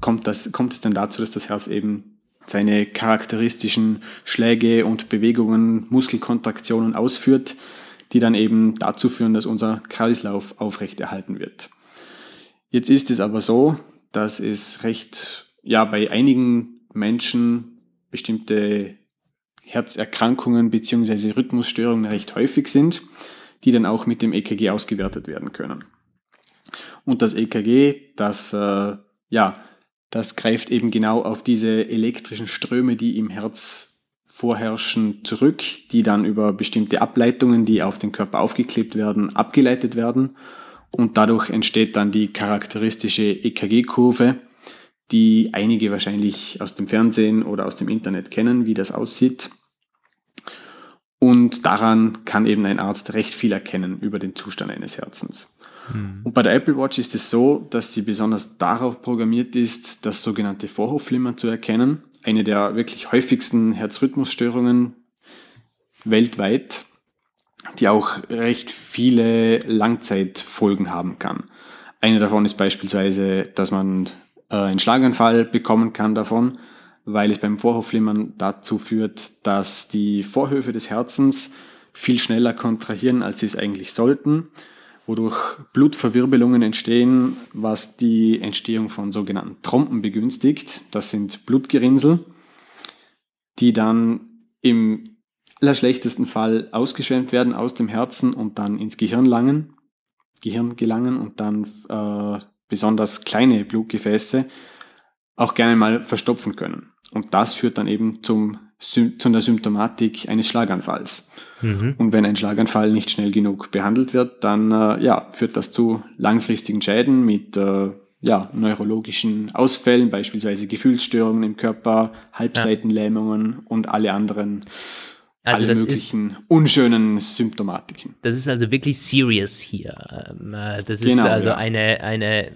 kommt, das, kommt es dann dazu, dass das Herz eben seine charakteristischen Schläge und Bewegungen, Muskelkontraktionen ausführt, die dann eben dazu führen, dass unser Kreislauf aufrechterhalten wird. Jetzt ist es aber so, dass es recht, ja, bei einigen Menschen bestimmte Herzerkrankungen bzw. Rhythmusstörungen recht häufig sind, die dann auch mit dem EKG ausgewertet werden können. Und das EKG, das, äh, ja, das greift eben genau auf diese elektrischen Ströme, die im Herz vorherrschen, zurück, die dann über bestimmte Ableitungen, die auf den Körper aufgeklebt werden, abgeleitet werden. Und dadurch entsteht dann die charakteristische EKG-Kurve, die einige wahrscheinlich aus dem Fernsehen oder aus dem Internet kennen, wie das aussieht. Und daran kann eben ein Arzt recht viel erkennen über den Zustand eines Herzens. Mhm. Und bei der Apple Watch ist es so, dass sie besonders darauf programmiert ist, das sogenannte Vorhofflimmern zu erkennen. Eine der wirklich häufigsten Herzrhythmusstörungen weltweit, die auch recht viele Langzeitfolgen haben kann. Eine davon ist beispielsweise, dass man äh, einen Schlaganfall bekommen kann davon, weil es beim Vorhofflimmern dazu führt, dass die Vorhöfe des Herzens viel schneller kontrahieren, als sie es eigentlich sollten, wodurch Blutverwirbelungen entstehen, was die Entstehung von sogenannten Trompen begünstigt. Das sind Blutgerinnsel, die dann im allerschlechtesten Fall ausgeschwemmt werden aus dem Herzen und dann ins Gehirn langen, Gehirn gelangen und dann äh, besonders kleine Blutgefäße auch gerne mal verstopfen können. Und das führt dann eben zum, zu einer Symptomatik eines Schlaganfalls. Mhm. Und wenn ein Schlaganfall nicht schnell genug behandelt wird, dann äh, ja, führt das zu langfristigen Schäden mit äh, ja, neurologischen Ausfällen, beispielsweise Gefühlsstörungen im Körper, Halbseitenlähmungen ja. und alle anderen also alle möglichen ist, unschönen Symptomatiken. Das ist also wirklich serious hier. Ähm, äh, das ist genau, also ja. eine, eine,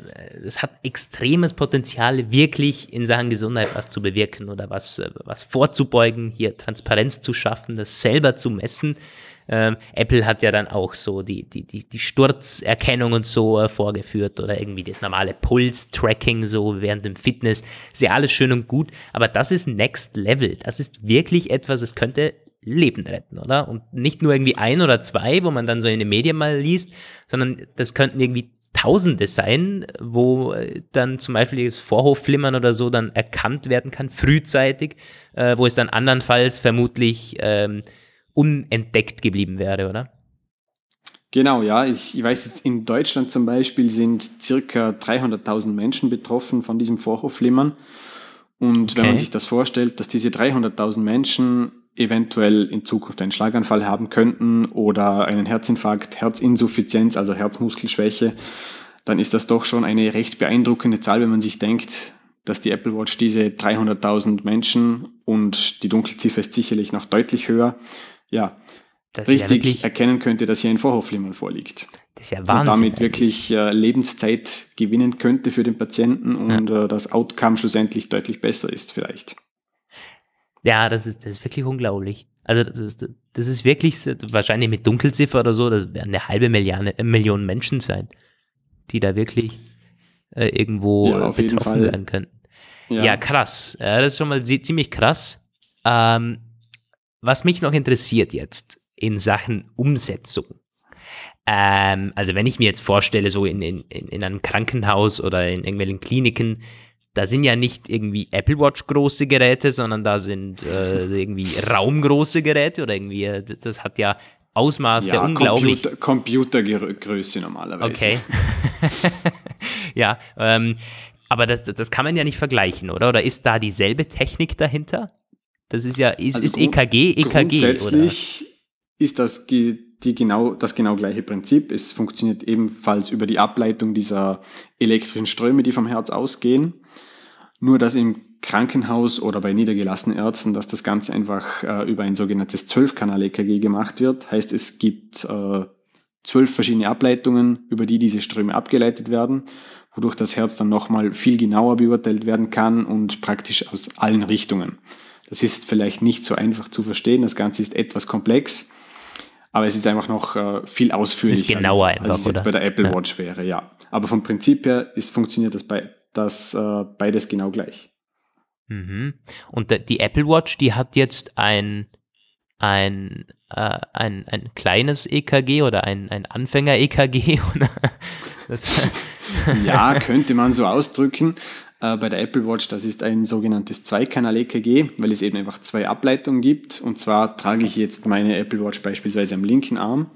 es hat extremes Potenzial, wirklich in Sachen Gesundheit was zu bewirken oder was, äh, was vorzubeugen, hier Transparenz zu schaffen, das selber zu messen. Ähm, Apple hat ja dann auch so die, die, die, die Sturzerkennung und so äh, vorgeführt oder irgendwie das normale Puls-Tracking so während dem Fitness. Ist ja alles schön und gut, aber das ist Next Level. Das ist wirklich etwas, es könnte Leben retten, oder? Und nicht nur irgendwie ein oder zwei, wo man dann so in den Medien mal liest, sondern das könnten irgendwie Tausende sein, wo äh, dann zum Beispiel das Vorhofflimmern oder so dann erkannt werden kann, frühzeitig, äh, wo es dann andernfalls vermutlich ähm, unentdeckt geblieben wäre, oder? Genau, ja. Ich, ich weiß jetzt, in Deutschland zum Beispiel sind circa 300.000 Menschen betroffen von diesem Vorhofflimmern. Und okay. wenn man sich das vorstellt, dass diese 300.000 Menschen eventuell in Zukunft einen Schlaganfall haben könnten oder einen Herzinfarkt, Herzinsuffizienz, also Herzmuskelschwäche, dann ist das doch schon eine recht beeindruckende Zahl, wenn man sich denkt, dass die Apple Watch diese 300.000 Menschen und die Dunkelziffer ist sicherlich noch deutlich höher, ja, richtig ja erkennen könnte, dass hier ein Vorhofflimmern vorliegt. Das ist ja Wahnsinn. Und damit wirklich äh, Lebenszeit gewinnen könnte für den Patienten und ja. äh, das Outcome schlussendlich deutlich besser ist vielleicht. Ja, das ist, das ist wirklich unglaublich. Also das ist, das ist wirklich, wahrscheinlich mit Dunkelziffer oder so, das werden eine halbe Milliarde, äh, Million Menschen sein, die da wirklich äh, irgendwo ja, betroffen werden könnten. Ja. ja, krass. Das ist schon mal ziemlich krass. Ähm, was mich noch interessiert jetzt in Sachen Umsetzung. Ähm, also wenn ich mir jetzt vorstelle, so in, in, in einem Krankenhaus oder in irgendwelchen Kliniken, da sind ja nicht irgendwie Apple Watch große Geräte, sondern da sind äh, irgendwie raumgroße Geräte oder irgendwie, äh, das hat ja Ausmaße ja, unglaublich. Computer, Computergröße normalerweise. Okay. ja, ähm, aber das, das kann man ja nicht vergleichen, oder? Oder ist da dieselbe Technik dahinter? Das ist ja, ist, also ist EKG, EKG, grundsätzlich oder? ist das die genau, das genau gleiche Prinzip. Es funktioniert ebenfalls über die Ableitung dieser elektrischen Ströme, die vom Herz ausgehen. Nur dass im Krankenhaus oder bei niedergelassenen Ärzten, dass das Ganze einfach äh, über ein sogenanntes Zwölfkanal-EKG gemacht wird. Heißt, es gibt äh, zwölf verschiedene Ableitungen, über die diese Ströme abgeleitet werden, wodurch das Herz dann nochmal viel genauer beurteilt werden kann und praktisch aus allen Richtungen. Das ist vielleicht nicht so einfach zu verstehen, das Ganze ist etwas komplex, aber es ist einfach noch äh, viel ausführlicher, ist genauer als, als es jetzt bei der Apple ja. Watch wäre, ja. Aber vom Prinzip her ist, funktioniert das bei das äh, beides genau gleich. Mhm. Und die Apple Watch, die hat jetzt ein, ein, äh, ein, ein kleines EKG oder ein, ein Anfänger-EKG. ja, könnte man so ausdrücken. Äh, bei der Apple Watch, das ist ein sogenanntes Zweikanal-EKG, weil es eben einfach zwei Ableitungen gibt. Und zwar trage ich jetzt meine Apple Watch beispielsweise am linken Arm.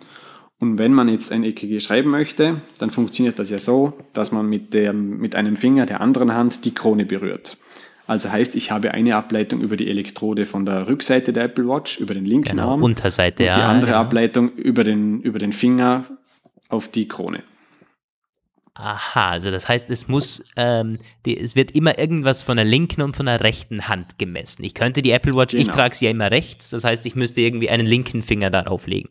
Und wenn man jetzt ein EKG schreiben möchte, dann funktioniert das ja so, dass man mit, dem, mit einem Finger der anderen Hand die Krone berührt. Also heißt, ich habe eine Ableitung über die Elektrode von der Rückseite der Apple Watch, über den linken genau, Arm. Unterseite, und ja. Die andere ja. Ableitung über den, über den Finger auf die Krone. Aha, also das heißt, es muss, ähm, die, es wird immer irgendwas von der linken und von der rechten Hand gemessen. Ich könnte die Apple Watch, genau. ich trage sie ja immer rechts, das heißt, ich müsste irgendwie einen linken Finger darauf legen.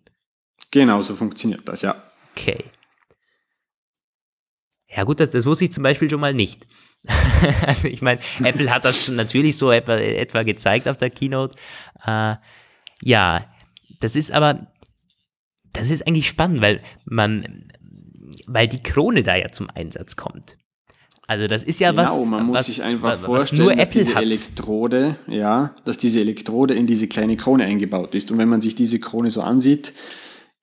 Genau, so funktioniert das, ja. Okay. Ja gut, das, das wusste ich zum Beispiel schon mal nicht. also ich meine, Apple hat das natürlich so etwa, etwa gezeigt auf der Keynote. Äh, ja, das ist aber, das ist eigentlich spannend, weil man, weil die Krone da ja zum Einsatz kommt. Also das ist ja genau, was. Genau, man muss was, sich einfach vorstellen, dass diese hat. Elektrode, ja, dass diese Elektrode in diese kleine Krone eingebaut ist. Und wenn man sich diese Krone so ansieht,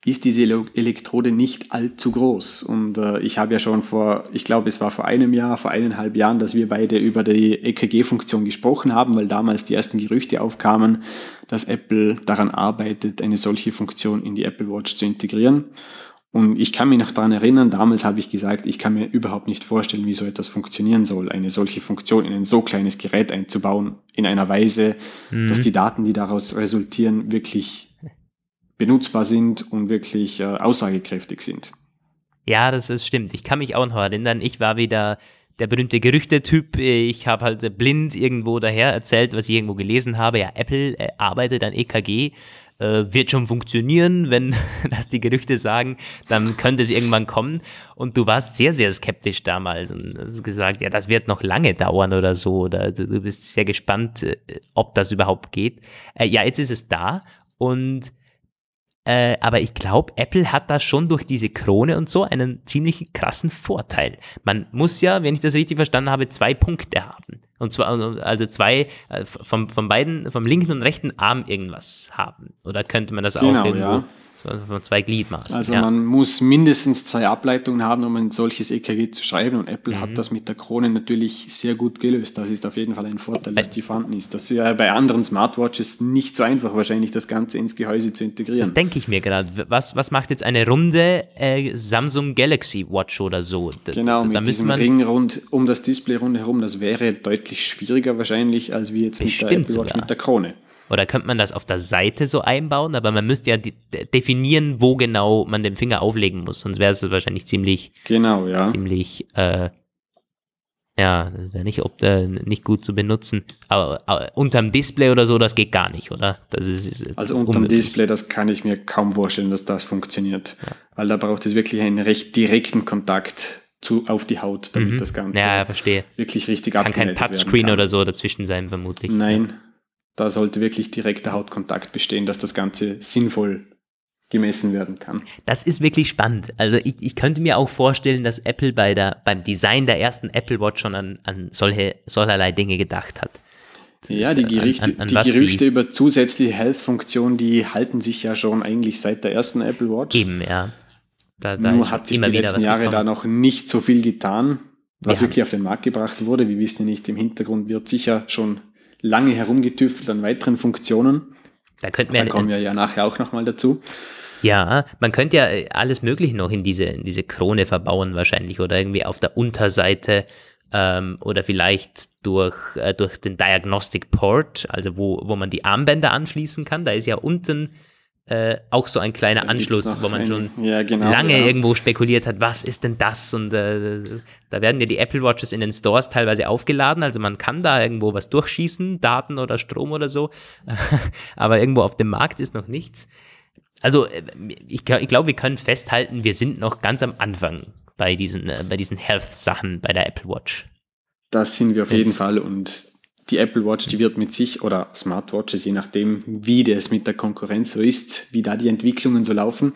ist diese Elektrode nicht allzu groß. Und äh, ich habe ja schon vor, ich glaube, es war vor einem Jahr, vor eineinhalb Jahren, dass wir beide über die EKG-Funktion gesprochen haben, weil damals die ersten Gerüchte aufkamen, dass Apple daran arbeitet, eine solche Funktion in die Apple Watch zu integrieren. Und ich kann mich noch daran erinnern, damals habe ich gesagt, ich kann mir überhaupt nicht vorstellen, wie so etwas funktionieren soll, eine solche Funktion in ein so kleines Gerät einzubauen, in einer Weise, mhm. dass die Daten, die daraus resultieren, wirklich benutzbar sind und wirklich äh, aussagekräftig sind. Ja, das ist, stimmt. Ich kann mich auch noch erinnern, ich war wieder der berühmte Gerüchtetyp. Ich habe halt blind irgendwo daher erzählt, was ich irgendwo gelesen habe. Ja, Apple äh, arbeitet an EKG, äh, wird schon funktionieren, wenn das die Gerüchte sagen, dann könnte es irgendwann kommen. Und du warst sehr, sehr skeptisch damals und hast gesagt, ja, das wird noch lange dauern oder so. Oder du bist sehr gespannt, äh, ob das überhaupt geht. Äh, ja, jetzt ist es da und äh, aber ich glaube, Apple hat da schon durch diese Krone und so einen ziemlich krassen Vorteil. Man muss ja, wenn ich das richtig verstanden habe, zwei Punkte haben. Und zwar, also zwei, äh, vom, von beiden, vom linken und rechten Arm irgendwas haben. Oder könnte man das genau, auch irgendwo? Ja. Von zwei Gliedmaßen. Also ja. man muss mindestens zwei Ableitungen haben, um ein solches EKG zu schreiben. Und Apple mhm. hat das mit der Krone natürlich sehr gut gelöst. Das ist auf jeden Fall ein Vorteil, dass die vorhanden ist. Das ja bei anderen Smartwatches nicht so einfach, wahrscheinlich das Ganze ins Gehäuse zu integrieren. Das denke ich mir gerade. Was, was macht jetzt eine runde äh, Samsung Galaxy Watch oder so? Da, genau, mit diesem Ring rund um das Display rundherum. Das wäre deutlich schwieriger wahrscheinlich, als wie jetzt mit der Apple Watch sogar. mit der Krone. Oder könnte man das auf der Seite so einbauen? Aber man müsste ja definieren, wo genau man den Finger auflegen muss. Sonst wäre es wahrscheinlich ziemlich. Genau, ja. Ziemlich. Äh, ja, das wäre nicht, äh, nicht gut zu benutzen. Aber, aber, unterm Display oder so, das geht gar nicht, oder? Das ist, ist also unterm Display, das kann ich mir kaum vorstellen, dass das funktioniert. Ja. Weil da braucht es wirklich einen recht direkten Kontakt zu, auf die Haut, damit mhm. das Ganze ja, verstehe. wirklich richtig kann kein Touchscreen oder so dazwischen sein, vermutlich. Nein, da sollte wirklich direkter Hautkontakt bestehen, dass das Ganze sinnvoll gemessen werden kann. Das ist wirklich spannend. Also ich, ich könnte mir auch vorstellen, dass Apple bei der, beim Design der ersten Apple Watch schon an, an solche, solcherlei Dinge gedacht hat. Ja, die, Gerichte, an, an, an die Gerüchte die, über zusätzliche Health-Funktionen, die halten sich ja schon eigentlich seit der ersten Apple Watch. Eben, ja. Da, da Nur hat sich die letzten Jahre gekommen. da noch nicht so viel getan, was ja. wirklich auf den Markt gebracht wurde. Wir wissen ja nicht, im Hintergrund wird sicher schon lange herumgetüftelt an weiteren Funktionen. Da könnten wir da kommen wir ja nachher auch nochmal dazu. Ja, man könnte ja äh, alles Mögliche noch in diese, in diese Krone verbauen wahrscheinlich oder irgendwie auf der Unterseite ähm, oder vielleicht durch, äh, durch den Diagnostic Port, also wo, wo man die Armbänder anschließen kann. Da ist ja unten äh, auch so ein kleiner Anschluss, wo man schon ja, genau, lange ja. irgendwo spekuliert hat, was ist denn das? Und äh, da werden ja die Apple Watches in den Stores teilweise aufgeladen, also man kann da irgendwo was durchschießen, Daten oder Strom oder so, aber irgendwo auf dem Markt ist noch nichts. Also äh, ich, ich glaube, wir können festhalten, wir sind noch ganz am Anfang bei diesen, äh, bei diesen Health-Sachen bei der Apple Watch. Das sind wir auf jeden Fall und die Apple Watch, die wird mit sich, oder Smartwatches, je nachdem, wie das mit der Konkurrenz so ist, wie da die Entwicklungen so laufen.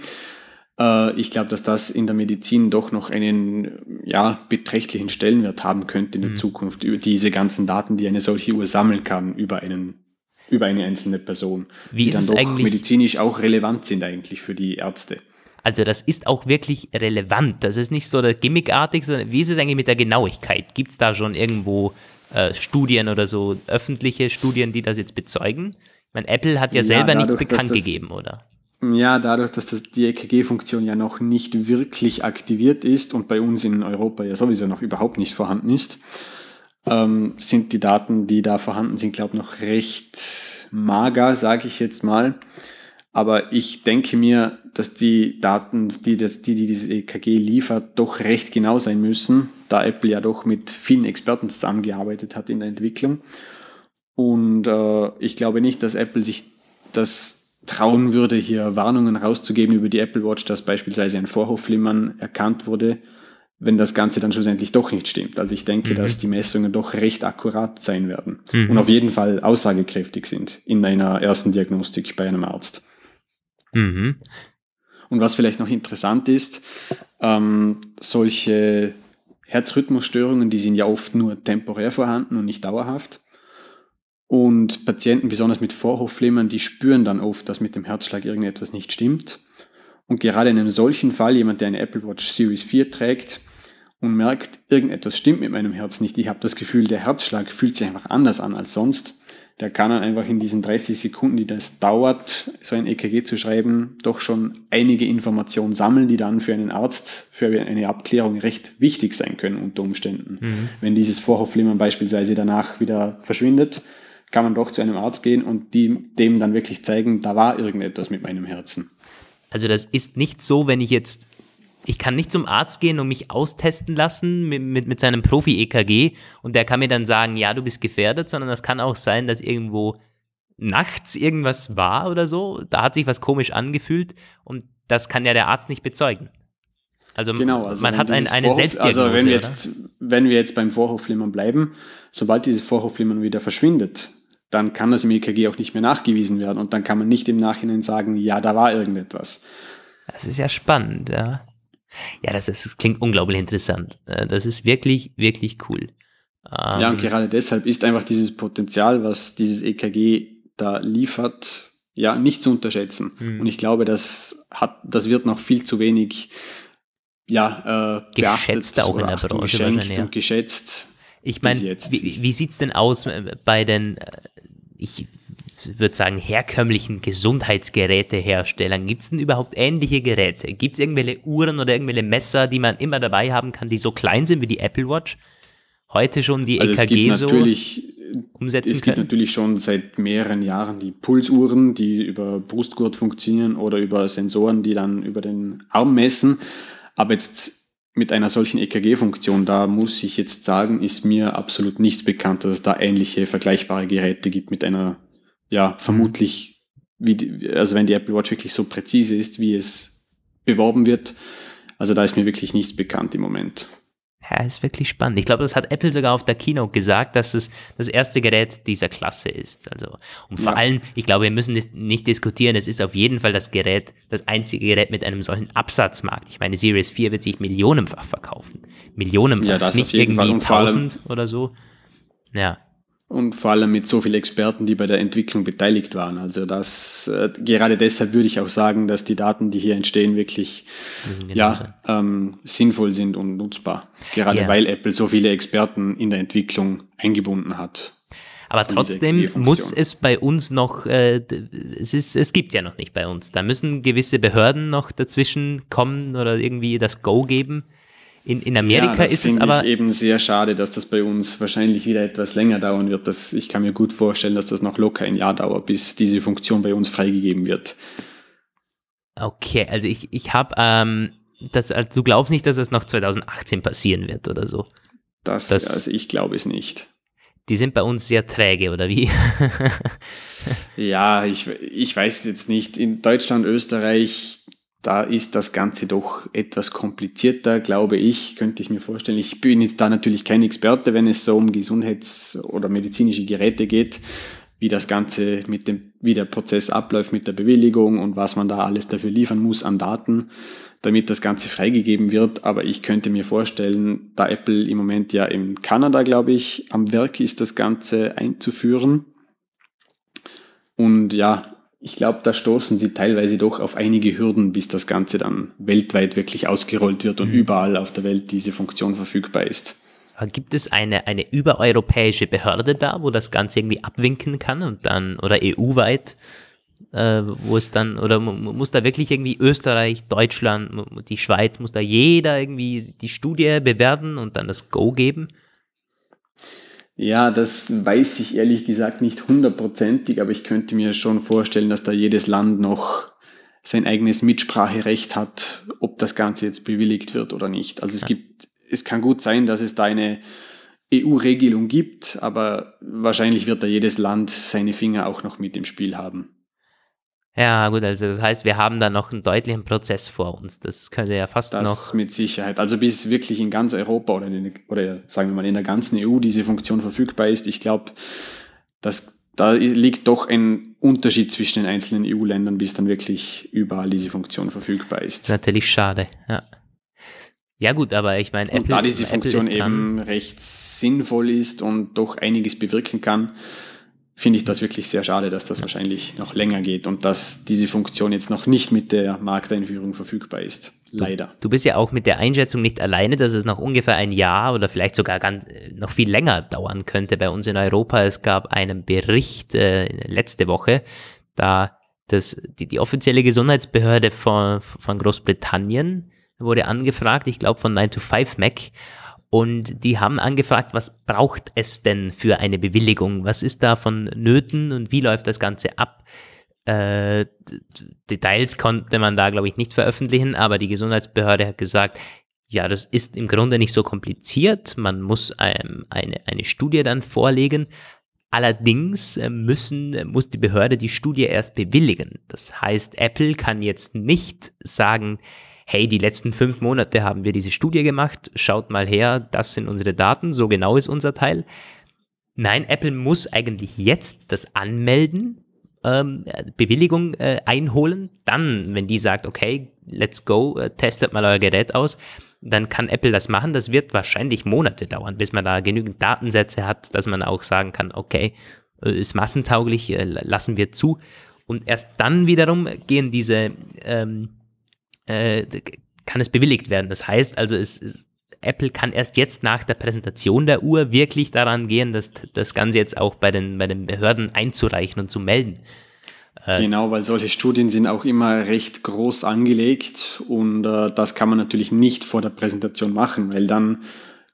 Äh, ich glaube, dass das in der Medizin doch noch einen ja, beträchtlichen Stellenwert haben könnte in der mhm. Zukunft, über diese ganzen Daten, die eine solche Uhr sammeln kann über einen über eine einzelne Person, wie die dann doch medizinisch auch relevant sind eigentlich für die Ärzte. Also das ist auch wirklich relevant. Das ist nicht so gimmickartig, sondern wie ist es eigentlich mit der Genauigkeit? Gibt es da schon irgendwo äh, Studien oder so, öffentliche Studien, die das jetzt bezeugen? Ich meine, Apple hat ja, ja selber dadurch, nichts bekannt das, gegeben, oder? Ja, dadurch, dass das, die EKG-Funktion ja noch nicht wirklich aktiviert ist und bei uns in Europa ja sowieso noch überhaupt nicht vorhanden ist, ähm, sind die Daten, die da vorhanden sind, glaube ich, noch recht mager, sage ich jetzt mal. Aber ich denke mir, dass die Daten, die, das, die, die dieses EKG liefert, doch recht genau sein müssen, da Apple ja doch mit vielen Experten zusammengearbeitet hat in der Entwicklung. Und äh, ich glaube nicht, dass Apple sich das trauen würde, hier Warnungen rauszugeben über die Apple Watch, dass beispielsweise ein Vorhofflimmern erkannt wurde, wenn das Ganze dann schlussendlich doch nicht stimmt. Also ich denke, mhm. dass die Messungen doch recht akkurat sein werden mhm. und auf jeden Fall aussagekräftig sind in einer ersten Diagnostik bei einem Arzt. Mhm. Und was vielleicht noch interessant ist, ähm, solche Herzrhythmusstörungen, die sind ja oft nur temporär vorhanden und nicht dauerhaft. Und Patienten, besonders mit Vorhofflimmern, die spüren dann oft, dass mit dem Herzschlag irgendetwas nicht stimmt. Und gerade in einem solchen Fall, jemand, der eine Apple Watch Series 4 trägt und merkt, irgendetwas stimmt mit meinem Herz nicht, ich habe das Gefühl, der Herzschlag fühlt sich einfach anders an als sonst, der kann dann einfach in diesen 30 Sekunden, die das dauert, so ein EKG zu schreiben, doch schon einige Informationen sammeln, die dann für einen Arzt, für eine Abklärung recht wichtig sein können unter Umständen. Mhm. Wenn dieses Vorhofflimmern beispielsweise danach wieder verschwindet, kann man doch zu einem Arzt gehen und die, dem dann wirklich zeigen, da war irgendetwas mit meinem Herzen. Also das ist nicht so, wenn ich jetzt ich kann nicht zum Arzt gehen und mich austesten lassen mit, mit, mit seinem Profi-EKG und der kann mir dann sagen, ja, du bist gefährdet, sondern das kann auch sein, dass irgendwo nachts irgendwas war oder so, da hat sich was komisch angefühlt und das kann ja der Arzt nicht bezeugen. Also, genau, also man hat ein, eine Vorhof, Selbstdiagnose. Also wenn wir, jetzt, wenn wir jetzt beim Vorhofflimmern bleiben, sobald dieses Vorhofflimmern wieder verschwindet, dann kann das im EKG auch nicht mehr nachgewiesen werden und dann kann man nicht im Nachhinein sagen, ja, da war irgendetwas. Das ist ja spannend, ja. Ja, das, ist, das klingt unglaublich interessant. Äh, das ist wirklich, wirklich cool. Ja, und ähm, gerade deshalb ist einfach dieses Potenzial, was dieses EKG da liefert, ja, nicht zu unterschätzen. Mhm. Und ich glaube, das hat, das wird noch viel zu wenig, ja, äh, geschätzt auch in der Branche geschenkt und geschätzt. Ich meine, wie, wie sieht es denn aus bei den, äh, ich würde sagen, herkömmlichen Gesundheitsgeräteherstellern? Gibt es denn überhaupt ähnliche Geräte? Gibt es irgendwelche Uhren oder irgendwelche Messer, die man immer dabei haben kann, die so klein sind wie die Apple Watch? Heute schon die also EKG so umsetzen Es gibt natürlich schon seit mehreren Jahren die Pulsuhren, die über Brustgurt funktionieren oder über Sensoren, die dann über den Arm messen. Aber jetzt mit einer solchen EKG-Funktion, da muss ich jetzt sagen, ist mir absolut nichts bekannt, dass es da ähnliche vergleichbare Geräte gibt mit einer ja, vermutlich, die, also wenn die Apple Watch wirklich so präzise ist, wie es beworben wird. Also da ist mir wirklich nichts bekannt im Moment. Ja, ist wirklich spannend. Ich glaube, das hat Apple sogar auf der Keynote gesagt, dass es das erste Gerät dieser Klasse ist. Also, und vor ja. allem, ich glaube, wir müssen das nicht diskutieren, es ist auf jeden Fall das Gerät, das einzige Gerät mit einem solchen Absatzmarkt. Ich meine, Series 4 wird sich millionenfach verkaufen. Millionenfach. Ja, das nicht auf jeden irgendwie Fall. 1000 oder so. Ja. Und vor allem mit so vielen Experten, die bei der Entwicklung beteiligt waren. Also das, äh, gerade deshalb würde ich auch sagen, dass die Daten, die hier entstehen, wirklich genau ja, ähm, sinnvoll sind und nutzbar. Gerade ja. weil Apple so viele Experten in der Entwicklung eingebunden hat. Aber trotzdem muss es bei uns noch, äh, es, ist, es gibt ja noch nicht bei uns. Da müssen gewisse Behörden noch dazwischen kommen oder irgendwie das Go geben. In, in Amerika ja, ist es aber. Ich eben sehr schade, dass das bei uns wahrscheinlich wieder etwas länger dauern wird. Das, ich kann mir gut vorstellen, dass das noch locker ein Jahr dauert, bis diese Funktion bei uns freigegeben wird. Okay, also ich, ich habe, ähm, das, also du glaubst nicht, dass das noch 2018 passieren wird oder so? Das, das also ich glaube es nicht. Die sind bei uns sehr träge, oder wie? ja, ich, ich weiß jetzt nicht. In Deutschland, Österreich, da ist das Ganze doch etwas komplizierter, glaube ich, könnte ich mir vorstellen. Ich bin jetzt da natürlich kein Experte, wenn es so um Gesundheits- oder medizinische Geräte geht, wie das Ganze mit dem, wie der Prozess abläuft mit der Bewilligung und was man da alles dafür liefern muss an Daten, damit das Ganze freigegeben wird. Aber ich könnte mir vorstellen, da Apple im Moment ja in Kanada, glaube ich, am Werk ist, das Ganze einzuführen. Und ja, ich glaube, da stoßen sie teilweise doch auf einige Hürden, bis das Ganze dann weltweit wirklich ausgerollt wird und mhm. überall auf der Welt diese Funktion verfügbar ist. Gibt es eine, eine übereuropäische Behörde da, wo das Ganze irgendwie abwinken kann und dann, oder EU-weit, äh, wo es dann, oder muss da wirklich irgendwie Österreich, Deutschland, die Schweiz, muss da jeder irgendwie die Studie bewerten und dann das Go geben? Ja, das weiß ich ehrlich gesagt nicht hundertprozentig, aber ich könnte mir schon vorstellen, dass da jedes Land noch sein eigenes Mitspracherecht hat, ob das Ganze jetzt bewilligt wird oder nicht. Also es gibt, es kann gut sein, dass es da eine EU-Regelung gibt, aber wahrscheinlich wird da jedes Land seine Finger auch noch mit im Spiel haben. Ja, gut, also das heißt, wir haben da noch einen deutlichen Prozess vor uns. Das könnte ja fast das noch. Das mit Sicherheit. Also bis wirklich in ganz Europa oder, in, oder sagen wir mal in der ganzen EU diese Funktion verfügbar ist, ich glaube, dass da liegt doch ein Unterschied zwischen den einzelnen EU-Ländern, bis dann wirklich überall diese Funktion verfügbar ist. Natürlich schade, ja. Ja gut, aber ich meine, Apple. Und da diese Funktion eben recht sinnvoll ist und doch einiges bewirken kann, finde ich das wirklich sehr schade, dass das wahrscheinlich noch länger geht und dass diese Funktion jetzt noch nicht mit der Markteinführung verfügbar ist. Leider. Du, du bist ja auch mit der Einschätzung nicht alleine, dass es noch ungefähr ein Jahr oder vielleicht sogar ganz, noch viel länger dauern könnte bei uns in Europa. Es gab einen Bericht äh, letzte Woche, da das, die, die offizielle Gesundheitsbehörde von, von Großbritannien wurde angefragt, ich glaube von 9 to 5 Mac und die haben angefragt, was braucht es denn für eine Bewilligung? Was ist da von Nöten und wie läuft das Ganze ab? Äh, Details konnte man da, glaube ich, nicht veröffentlichen, aber die Gesundheitsbehörde hat gesagt, ja, das ist im Grunde nicht so kompliziert. Man muss ähm, eine, eine Studie dann vorlegen. Allerdings äh, müssen, muss die Behörde die Studie erst bewilligen. Das heißt, Apple kann jetzt nicht sagen, hey, die letzten fünf Monate haben wir diese Studie gemacht, schaut mal her, das sind unsere Daten, so genau ist unser Teil. Nein, Apple muss eigentlich jetzt das anmelden, ähm, Bewilligung äh, einholen. Dann, wenn die sagt, okay, let's go, äh, testet mal euer Gerät aus, dann kann Apple das machen. Das wird wahrscheinlich Monate dauern, bis man da genügend Datensätze hat, dass man auch sagen kann, okay, äh, ist massentauglich, äh, lassen wir zu. Und erst dann wiederum gehen diese ähm, äh, kann es bewilligt werden. Das heißt also, es, es, Apple kann erst jetzt nach der Präsentation der Uhr wirklich daran gehen, dass das Ganze jetzt auch bei den, bei den Behörden einzureichen und zu melden. Äh, genau, weil solche Studien sind auch immer recht groß angelegt und äh, das kann man natürlich nicht vor der Präsentation machen, weil dann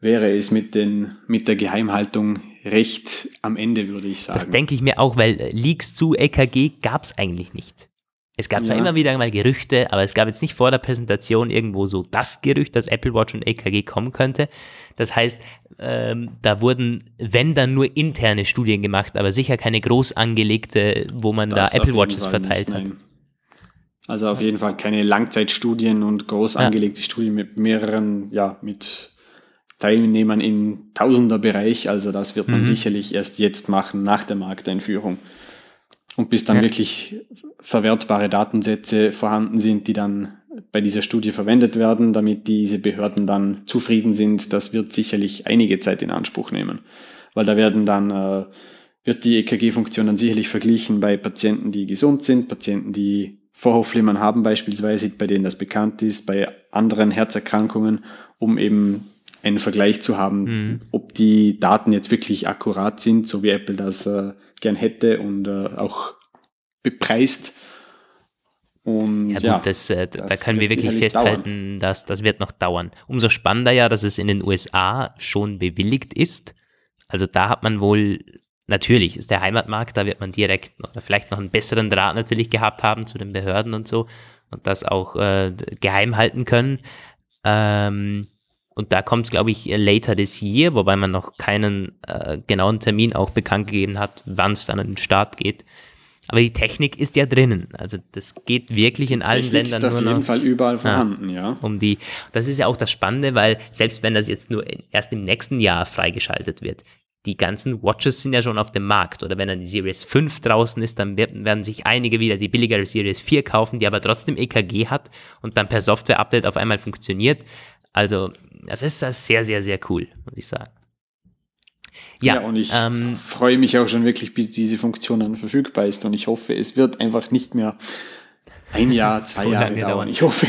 wäre es mit, den, mit der Geheimhaltung recht am Ende, würde ich sagen. Das denke ich mir auch, weil Leaks zu EKG gab es eigentlich nicht. Es gab zwar ja. immer wieder mal Gerüchte, aber es gab jetzt nicht vor der Präsentation irgendwo so das Gerücht, dass Apple Watch und EKG kommen könnte. Das heißt, ähm, da wurden, wenn dann nur interne Studien gemacht, aber sicher keine groß angelegte, wo man das da Apple Watches verteilt nicht, hat. Nein. Also auf jeden Fall keine Langzeitstudien und groß angelegte ja. Studien mit mehreren, ja, mit Teilnehmern im Tausenderbereich. Also das wird man mhm. sicherlich erst jetzt machen, nach der Markteinführung. Und bis dann ja. wirklich verwertbare Datensätze vorhanden sind, die dann bei dieser Studie verwendet werden, damit diese Behörden dann zufrieden sind, das wird sicherlich einige Zeit in Anspruch nehmen. Weil da werden dann, äh, wird die EKG-Funktion dann sicherlich verglichen bei Patienten, die gesund sind, Patienten, die Vorhofflimmern haben beispielsweise, bei denen das bekannt ist, bei anderen Herzerkrankungen, um eben einen Vergleich zu haben, mhm. ob die Daten jetzt wirklich akkurat sind, so wie Apple das äh, gern hätte und äh, auch bepreist. Und ja, gut, ja, das, äh, das da können wir wirklich festhalten, dass das wird noch dauern. Umso spannender ja, dass es in den USA schon bewilligt ist. Also da hat man wohl, natürlich ist der Heimatmarkt, da wird man direkt oder vielleicht noch einen besseren Draht natürlich gehabt haben zu den Behörden und so und das auch äh, geheim halten können. Ähm, und da kommt es, glaube ich, later this year, wobei man noch keinen äh, genauen Termin auch bekannt gegeben hat, wann es dann an den Start geht. Aber die Technik ist ja drinnen. Also das geht wirklich in allen Technik Ländern. Ist auf jeden noch, Fall überall vorhanden, ja, ja. Um die. Das ist ja auch das Spannende, weil selbst wenn das jetzt nur erst im nächsten Jahr freigeschaltet wird, die ganzen Watches sind ja schon auf dem Markt. Oder wenn dann die Series 5 draußen ist, dann werden sich einige wieder die billigere Series 4 kaufen, die aber trotzdem EKG hat und dann per Software-Update auf einmal funktioniert. Also, das ist das sehr, sehr, sehr cool, muss ich sagen. Ja, ja und ich ähm, freue mich auch schon wirklich, bis diese Funktion dann verfügbar ist. Und ich hoffe, es wird einfach nicht mehr ein Jahr, zwei so Jahre dauern. Ich hoffe,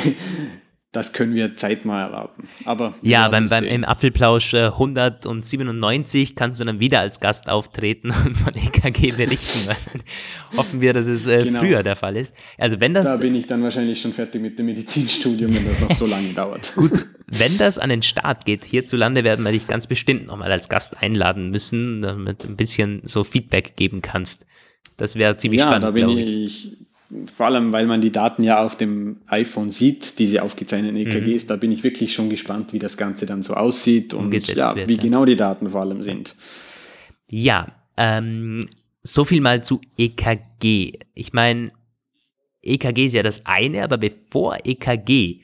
das können wir zeitnah erwarten. Aber ja, beim, beim im Apfelplausch äh, 197 kannst du dann wieder als Gast auftreten und von EKG berichten. Hoffen wir, dass es äh, genau. früher der Fall ist. Also wenn das da bin ich dann wahrscheinlich schon fertig mit dem Medizinstudium, wenn das noch so lange dauert. Gut, wenn das an den Start geht, hierzulande werden wir dich ganz bestimmt nochmal als Gast einladen müssen, damit du ein bisschen so Feedback geben kannst. Das wäre ziemlich ja, spannend. Ja, da bin ich, vor allem, weil man die Daten ja auf dem iPhone sieht, diese aufgezeichneten EKGs, mhm. da bin ich wirklich schon gespannt, wie das Ganze dann so aussieht und ja, wird, wie ja. genau die Daten vor allem sind. Ja, ähm, so viel mal zu EKG. Ich meine, EKG ist ja das eine, aber bevor EKG,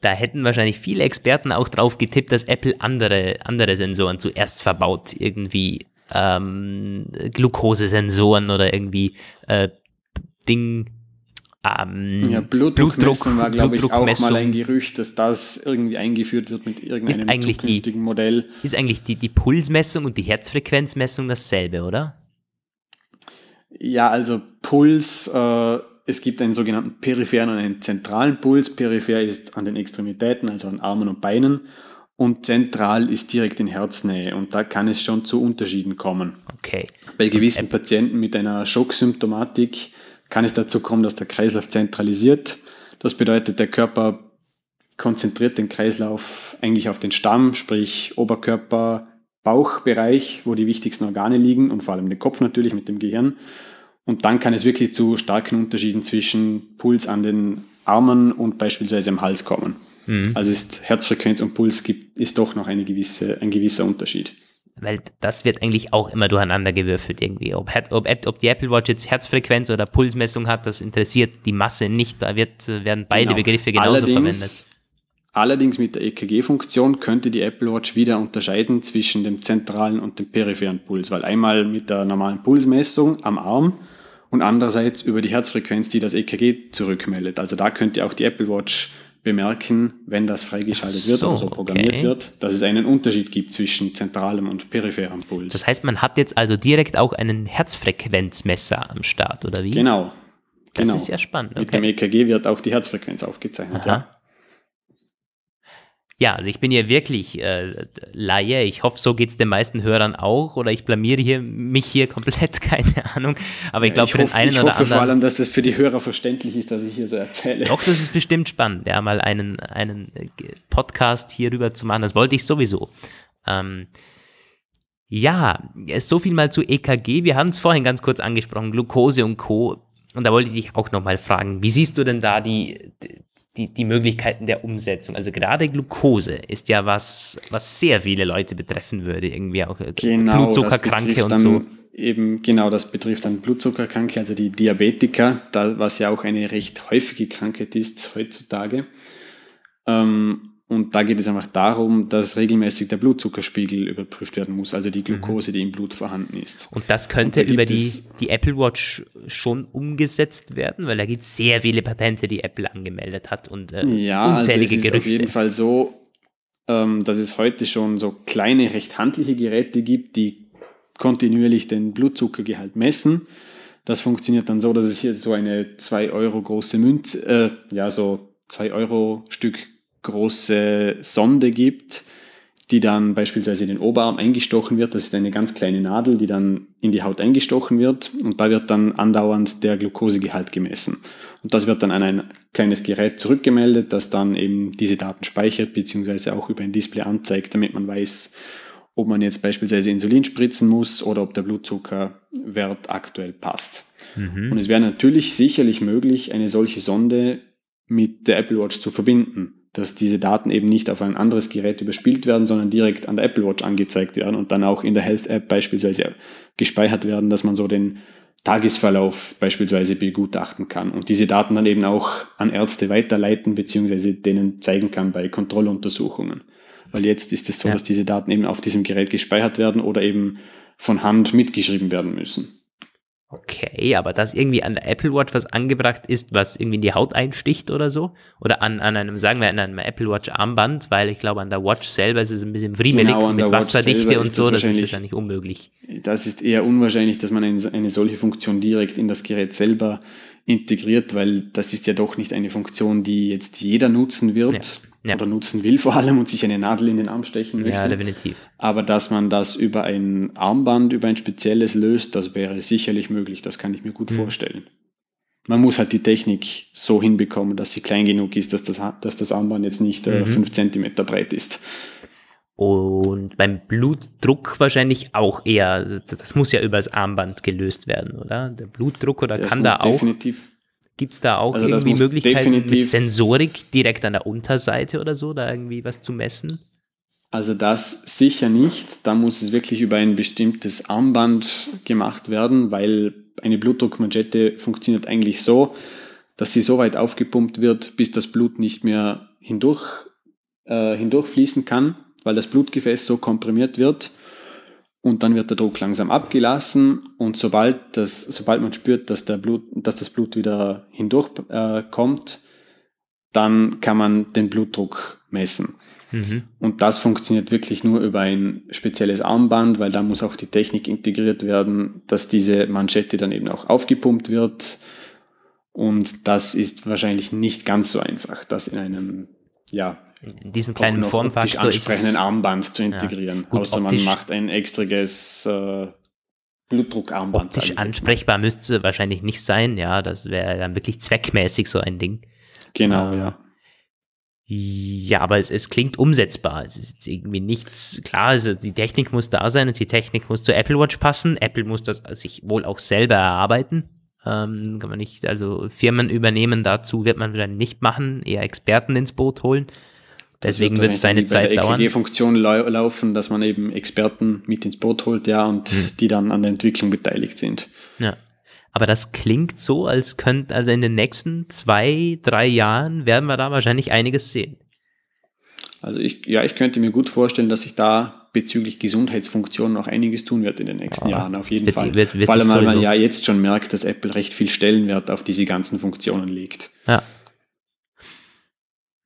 da hätten wahrscheinlich viele Experten auch drauf getippt, dass Apple andere, andere Sensoren zuerst verbaut, irgendwie ähm, Glukosesensoren oder irgendwie äh, Ding, ähm, ja, Blutdruckmessung war, glaube ich, auch mal ein Gerücht, dass das irgendwie eingeführt wird mit irgendeinem ist zukünftigen die, Modell. Ist eigentlich die, die Pulsmessung und die Herzfrequenzmessung dasselbe, oder? Ja, also Puls, äh, es gibt einen sogenannten peripheren und einen zentralen Puls. Peripher ist an den Extremitäten, also an Armen und Beinen. Und zentral ist direkt in Herznähe. Und da kann es schon zu Unterschieden kommen. Okay. Bei gewissen. Patienten mit einer Schocksymptomatik kann es dazu kommen, dass der Kreislauf zentralisiert. Das bedeutet, der Körper konzentriert den Kreislauf eigentlich auf den Stamm, sprich Oberkörper, Bauchbereich, wo die wichtigsten Organe liegen und vor allem den Kopf natürlich mit dem Gehirn. Und dann kann es wirklich zu starken Unterschieden zwischen Puls an den Armen und beispielsweise am Hals kommen. Mhm. Also ist Herzfrequenz und Puls gibt, ist doch noch eine gewisse, ein gewisser Unterschied weil das wird eigentlich auch immer durcheinander gewürfelt irgendwie. Ob, ob, ob, die Apple Watch jetzt Herzfrequenz oder Pulsmessung hat, das interessiert die Masse nicht. Da wird, werden beide genau. Begriffe genauso allerdings, verwendet. Allerdings mit der EKG-Funktion könnte die Apple Watch wieder unterscheiden zwischen dem zentralen und dem peripheren Puls, weil einmal mit der normalen Pulsmessung am Arm und andererseits über die Herzfrequenz, die das EKG zurückmeldet. Also da könnte auch die Apple Watch bemerken, wenn das freigeschaltet so, wird oder so programmiert okay. wird, dass es einen Unterschied gibt zwischen zentralem und peripherem Puls. Das heißt, man hat jetzt also direkt auch einen Herzfrequenzmesser am Start, oder wie? Genau. Das genau. ist ja spannend. Okay. Mit dem EKG wird auch die Herzfrequenz aufgezeichnet. Aha. Ja. Ja, also ich bin ja wirklich äh, Laie. Ich hoffe, so geht es den meisten Hörern auch. Oder ich blamiere hier, mich hier komplett, keine Ahnung. Aber ich glaube, für den einen oder anderen. Ich hoffe vor allem, dass das für die Hörer verständlich ist, was ich hier so erzähle. Doch, das ist bestimmt spannend, ja, mal einen, einen äh, Podcast hierüber zu machen. Das wollte ich sowieso. Ähm, ja, so viel mal zu EKG. Wir haben es vorhin ganz kurz angesprochen, Glucose und Co. Und da wollte ich dich auch nochmal fragen, wie siehst du denn da die, die, die Möglichkeiten der Umsetzung. Also gerade Glucose ist ja was, was sehr viele Leute betreffen würde, irgendwie auch äh, genau, Blutzuckerkranke und so. Eben genau, das betrifft dann Blutzuckerkranke, also die Diabetiker, da, was ja auch eine recht häufige Krankheit ist heutzutage. Ähm, und da geht es einfach darum, dass regelmäßig der Blutzuckerspiegel überprüft werden muss, also die Glucose, mhm. die im Blut vorhanden ist. Und das könnte und über die, die Apple Watch schon umgesetzt werden, weil da gibt es sehr viele Patente, die Apple angemeldet hat und äh, ja, unzählige also es ist Gerüchte. auf jeden Fall so, ähm, dass es heute schon so kleine, recht handliche Geräte gibt, die kontinuierlich den Blutzuckergehalt messen. Das funktioniert dann so, dass es hier so eine 2 Euro große Münze, äh, ja, so 2 Euro Stück große Sonde gibt, die dann beispielsweise in den Oberarm eingestochen wird. Das ist eine ganz kleine Nadel, die dann in die Haut eingestochen wird und da wird dann andauernd der Glukosegehalt gemessen. Und das wird dann an ein kleines Gerät zurückgemeldet, das dann eben diese Daten speichert beziehungsweise auch über ein Display anzeigt, damit man weiß, ob man jetzt beispielsweise Insulin spritzen muss oder ob der Blutzuckerwert aktuell passt. Mhm. Und es wäre natürlich sicherlich möglich, eine solche Sonde mit der Apple Watch zu verbinden dass diese Daten eben nicht auf ein anderes Gerät überspielt werden, sondern direkt an der Apple Watch angezeigt werden und dann auch in der Health App beispielsweise gespeichert werden, dass man so den Tagesverlauf beispielsweise begutachten kann und diese Daten dann eben auch an Ärzte weiterleiten beziehungsweise denen zeigen kann bei Kontrolluntersuchungen. Weil jetzt ist es so, ja. dass diese Daten eben auf diesem Gerät gespeichert werden oder eben von Hand mitgeschrieben werden müssen. Okay, aber dass irgendwie an der Apple Watch was angebracht ist, was irgendwie in die Haut einsticht oder so? Oder an, an einem, sagen wir, an einem Apple Watch Armband, weil ich glaube, an der Watch selber ist es ein bisschen friemelig Genau, mit Wasserdichte und so, das das ist wahrscheinlich- wahrscheinlich unmöglich. Das ist eher unwahrscheinlich, dass man eine, eine solche Funktion direkt in das Gerät selber integriert, weil das ist ja doch nicht eine Funktion, die jetzt jeder nutzen wird Ja, ja. oder nutzen will vor allem und sich eine Nadel in den Arm stechen möchte. Ja, definitiv. Aber dass man das über ein Armband, über ein spezielles löst, das wäre sicherlich möglich. Das kann ich mir Mhm. gut vorstellen. Man muss halt die Technik so hinbekommen, dass sie klein genug ist, dass das, dass das Armband jetzt nicht Mhm. äh, 5 cm breit ist. Und beim Blutdruck wahrscheinlich auch eher, das das muss ja übers Armband gelöst werden, oder? Der Blutdruck oder Das kann da auch, definitiv gibt es da auch Also irgendwie Möglichkeiten mit Sensorik direkt an der Unterseite oder so, da irgendwie was zu messen? Also das sicher nicht. Da muss es wirklich über ein bestimmtes Armband gemacht werden, weil eine Blutdruckmanschette funktioniert eigentlich so, dass sie so weit aufgepumpt wird, bis das Blut nicht mehr hindurch, äh, hindurchfließen kann, weil das Blutgefäß so komprimiert wird. Und dann wird der Druck langsam abgelassen und sobald, das, sobald man spürt, dass, der Blut, dass das Blut wieder hindurch äh, kommt, dann kann man den Blutdruck messen. Mhm. Und das funktioniert wirklich nur über ein spezielles Armband, weil da muss auch die Technik integriert werden, dass diese Manschette dann eben auch aufgepumpt wird. Und das ist wahrscheinlich nicht ganz so einfach, das in einem, ja, In diesem kleinen noch Formfaktor ansprechenden Armband zu integrieren. Gut, Außer man optisch- macht ein extriges äh, Blutdruckarmband. optisch ansprechbar müsste es wahrscheinlich nicht sein, ja, das wäre dann wirklich zweckmäßig so ein Ding. Genau, Äh, ja. Ja, aber es, es klingt umsetzbar. Es ist irgendwie nichts klar. Also die Technik muss da sein und die Technik muss zur Apple Watch passen. Apple muss das sich wohl auch selber erarbeiten. Ähm, kann man nicht, also Firmen übernehmen dazu wird man wahrscheinlich nicht machen, eher Experten ins Boot holen. Deswegen wird es seine Zeit bei der dauern. EKG-Funktion lau laufen, dass man eben Experten mit ins Boot holt, ja, und Hm. die dann an der Entwicklung beteiligt sind. Ja. Aber das klingt so, als könnte, also in den nächsten zwei, drei Jahren werden wir da wahrscheinlich einiges sehen. Also ich, ja, ich könnte mir gut vorstellen, dass sich da bezüglich Gesundheitsfunktionen noch einiges tun wird in den nächsten Jahren, auf jeden Wird- Fall. wird- wird Vor allem, weil man ja jetzt schon merkt, dass Apple recht viel Stellenwert auf diese ganzen Funktionen legt. Ja.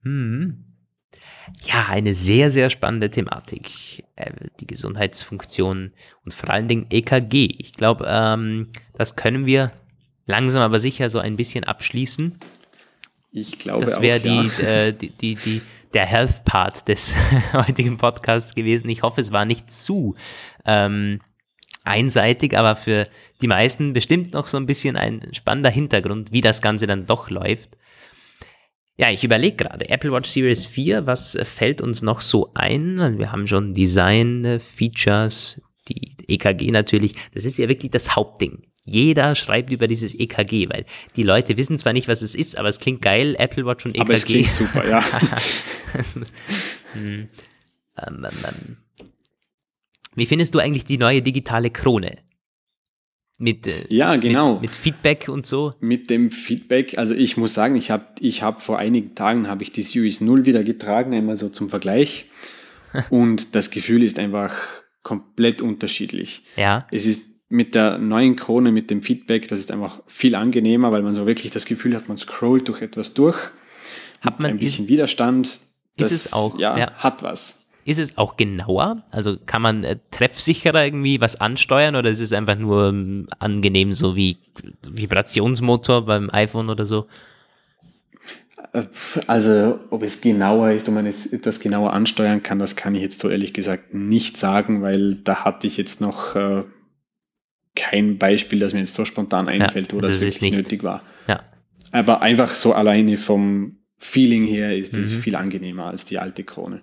Hm. Ja, eine sehr, sehr spannende Thematik. Äh, die Gesundheitsfunktion und vor allen Dingen EKG. Ich glaube, ähm, das können wir langsam aber sicher so ein bisschen abschließen. Ich glaube Das wäre ja. die, äh, die, die, die, der Health-Part des heutigen Podcasts gewesen. Ich hoffe, es war nicht zu ähm, einseitig, aber für die meisten bestimmt noch so ein bisschen ein spannender Hintergrund, wie das Ganze dann doch läuft. Ja, ich überlege gerade, Apple Watch Series 4, was fällt uns noch so ein? Wir haben schon Design, Features, die EKG natürlich. Das ist ja wirklich das Hauptding. Jeder schreibt über dieses EKG, weil die Leute wissen zwar nicht, was es ist, aber es klingt geil, Apple Watch und EKG. Aber es klingt super, ja. Hm. ähm, ähm, ähm. Wie findest du eigentlich die neue digitale Krone? Mit, äh, Ja, genau. mit, mit Feedback und so? mit dem Feedback, also ich muss sagen, ich habe ich hab vor einigen Tagen habe ich die Series 0 wieder getragen, einmal so zum Vergleich. Und das Gefühl ist einfach komplett unterschiedlich. Ja. Es ist mit der neuen Krone, mit dem Feedback, das ist einfach viel angenehmer, weil man so wirklich das Gefühl hat, man scrollt durch etwas durch. Hat man, ein ist, bisschen Widerstand. Das es auch, ja, ja. hat was. Ist es auch genauer? Also kann man äh, treffsicherer irgendwie was ansteuern oder ist es einfach nur ähm, angenehm, so wie Vibrationsmotor beim iPhone oder so? Also, ob es genauer ist, ob man jetzt etwas genauer ansteuern kann, das kann ich jetzt so ehrlich gesagt nicht sagen, weil da hatte ich jetzt noch äh, kein Beispiel, das mir jetzt so spontan einfällt, wo also das ist wirklich nicht- nötig war. Ja. Aber einfach so alleine vom Feeling her ist es Mhm. viel angenehmer als die alte Krone.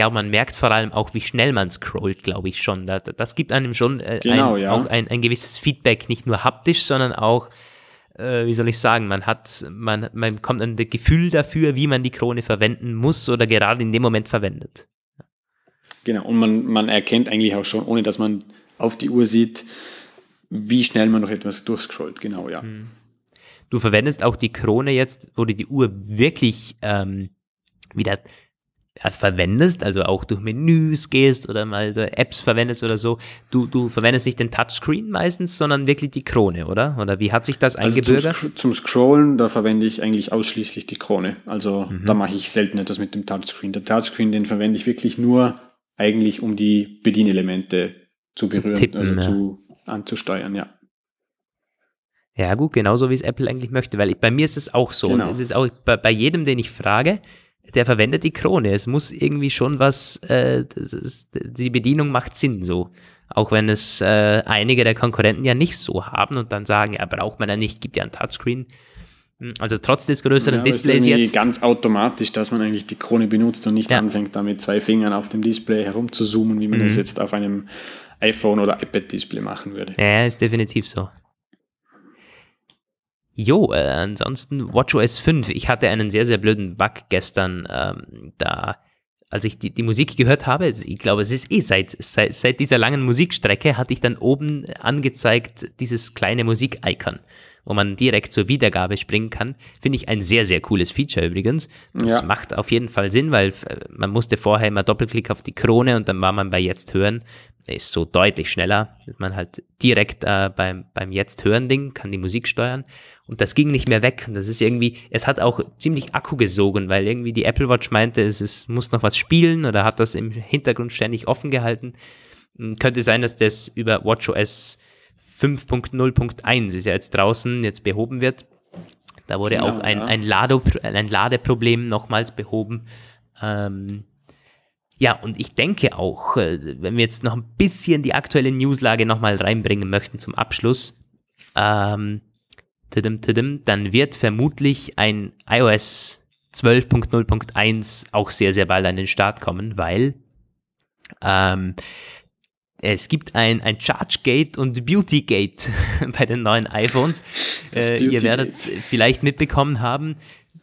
Ja, man merkt vor allem auch, wie schnell man scrollt, glaube ich schon. Da- da- Das gibt einem schon äh, Genau, ein, ja. auch ein, ein gewisses Feedback, nicht nur haptisch, sondern auch, äh, wie soll ich sagen, man hat, man, man bekommt ein Gefühl dafür, wie man die Krone verwenden muss oder gerade in dem Moment verwendet. Genau, und man, man erkennt eigentlich auch schon, ohne dass man auf die Uhr sieht, wie schnell man noch etwas durchscrollt. Genau, ja. Mhm. Du verwendest auch die Krone jetzt, wo du die Uhr wirklich ähm, wieder verwendest, also auch durch Menüs gehst oder mal Apps verwendest oder so, du, du verwendest nicht den Touchscreen meistens, sondern wirklich die Krone, oder? Oder wie hat sich das also eingebürgert? Zum, zum, Scrollen, da verwende ich eigentlich ausschließlich die Krone. Also mhm. da mache ich selten etwas mit dem Touchscreen. Der Touchscreen, den verwende ich wirklich nur eigentlich, um die Bedienelemente zu berühren, tippen, also ja. zu, anzusteuern, ja. Ja, gut, genauso wie es Apple eigentlich möchte, weil ich, bei mir ist es auch so. Genau. Und es ist auch bei, bei jedem, den ich frage, der verwendet die Krone. Es muss irgendwie schon was, äh, ist, die Bedienung macht Sinn so. Auch wenn es äh, einige der Konkurrenten ja nicht so haben und dann sagen, ja, braucht man ja nicht, gibt ja ein Touchscreen. Hm, also trotz des größeren ja, Displays ist jetzt. ganz automatisch, dass man eigentlich die Krone benutzt und nicht ja. anfängt, da mit zwei Fingern auf dem Display herumzuzoomen, wie man mhm. es jetzt auf einem iPhone oder iPad-Display machen würde. Ja, ist definitiv so. Jo, äh, ansonsten WatchOS 5. Ich hatte einen sehr, sehr blöden Bug gestern, ähm, da, als ich die, die Musik gehört habe. Ich glaube, es ist eh seit, seit, seit dieser langen Musikstrecke hatte ich dann oben angezeigt dieses kleine Musik-Icon wo man direkt zur Wiedergabe springen kann. Finde ich ein sehr, sehr cooles Feature übrigens. Das ja. macht auf jeden Fall Sinn, weil äh, man musste vorher immer Doppelklick auf die Krone und dann war man bei Jetzt hören. Der ist so deutlich schneller. Man halt direkt äh, beim, beim Jetzt hören Ding kann die Musik steuern. Und das ging nicht mehr weg. Und das ist irgendwie, es hat auch ziemlich Akku gesogen, weil irgendwie die Apple Watch meinte, es, es muss noch was spielen oder hat das im Hintergrund ständig offen gehalten. Hm, könnte sein, dass das über WatchOS 5.0.1 ist ja jetzt draußen, jetzt behoben wird. Da wurde genau, auch ein, ja. ein, Lado, ein Ladeproblem nochmals behoben. Ähm, ja, und ich denke auch, äh, wenn wir jetzt noch ein bisschen die aktuelle Newslage nochmal reinbringen möchten zum Abschluss, ähm, tidim, tidim, dann wird vermutlich ein iOS 12.0.1 auch sehr, sehr bald an den Start kommen, weil ähm, es gibt ein, ein Chargegate und Beautygate bei den neuen iPhones. Äh, ihr werdet es vielleicht mitbekommen haben.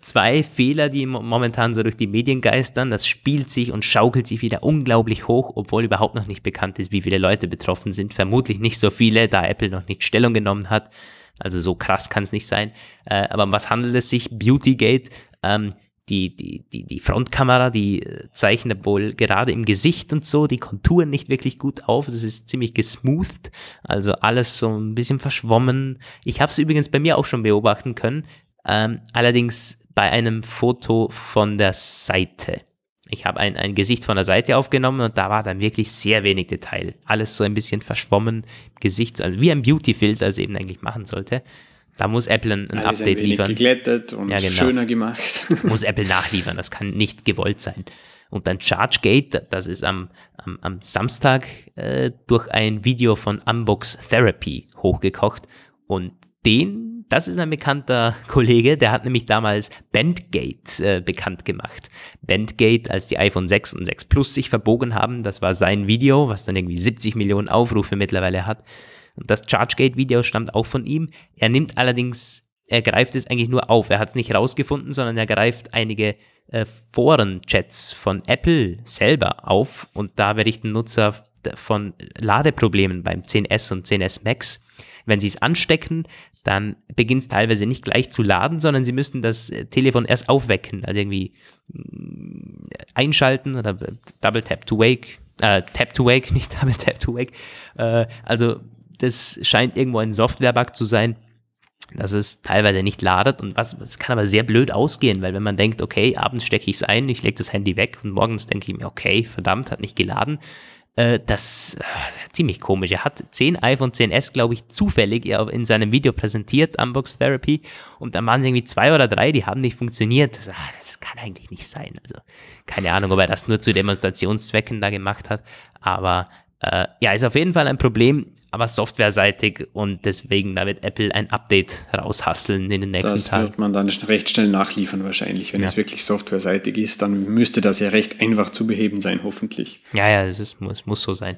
Zwei Fehler, die momentan so durch die Medien geistern. Das spielt sich und schaukelt sich wieder unglaublich hoch, obwohl überhaupt noch nicht bekannt ist, wie viele Leute betroffen sind. Vermutlich nicht so viele, da Apple noch nicht Stellung genommen hat. Also so krass kann es nicht sein. Äh, aber um was handelt es sich? Beautygate. Ähm, die, die, die, die Frontkamera, die äh, zeichnet wohl gerade im Gesicht und so die Konturen nicht wirklich gut auf. Es ist ziemlich gesmoothed, also alles so ein bisschen verschwommen. Ich habe es übrigens bei mir auch schon beobachten können, ähm, allerdings bei einem Foto von der Seite. Ich habe ein, ein Gesicht von der Seite aufgenommen und da war dann wirklich sehr wenig Detail. Alles so ein bisschen verschwommen im Gesicht, also wie ein Beauty-Filter es eben eigentlich machen sollte. Da muss Apple ein, ein Update ein liefern. geglättet und ja, genau. schöner gemacht. muss Apple nachliefern, das kann nicht gewollt sein. Und dann ChargeGate, das ist am, am, am Samstag äh, durch ein Video von Unbox Therapy hochgekocht. Und den, das ist ein bekannter Kollege, der hat nämlich damals Bandgate äh, bekannt gemacht. Bandgate, als die iPhone 6 und 6 Plus sich verbogen haben, das war sein Video, was dann irgendwie 70 Millionen Aufrufe mittlerweile hat. Und das ChargeGate-Video stammt auch von ihm. Er nimmt allerdings, er greift es eigentlich nur auf. Er hat es nicht rausgefunden, sondern er greift einige äh, Foren-Chats von Apple selber auf und da berichten Nutzer von Ladeproblemen beim 10S und 10S Max. Wenn sie es anstecken, dann beginnt es teilweise nicht gleich zu laden, sondern sie müssen das äh, Telefon erst aufwecken, also irgendwie mm, einschalten oder Double Tap to Wake, äh, Tap to Wake, nicht Double Tap to Wake. Äh, also das scheint irgendwo ein Software-Bug zu sein, dass es teilweise nicht ladet. Und was, das kann aber sehr blöd ausgehen, weil wenn man denkt, okay, abends stecke ich es ein, ich lege das Handy weg und morgens denke ich mir, okay, verdammt, hat nicht geladen, äh, das äh, ziemlich komisch. Er hat 10 iPhone 10s, glaube ich, zufällig in seinem Video präsentiert, Unbox Therapy, und dann waren es irgendwie zwei oder drei, die haben nicht funktioniert. Das, ah, das kann eigentlich nicht sein. Also keine Ahnung, ob er das nur zu Demonstrationszwecken da gemacht hat, aber äh, ja, ist auf jeden Fall ein Problem, aber softwareseitig und deswegen, da wird Apple ein Update raushasseln in den nächsten das Tagen. Das wird man dann recht schnell nachliefern wahrscheinlich. Wenn ja. es wirklich softwareseitig ist, dann müsste das ja recht einfach zu beheben sein, hoffentlich. Ja, ja, es, ist, es muss so sein.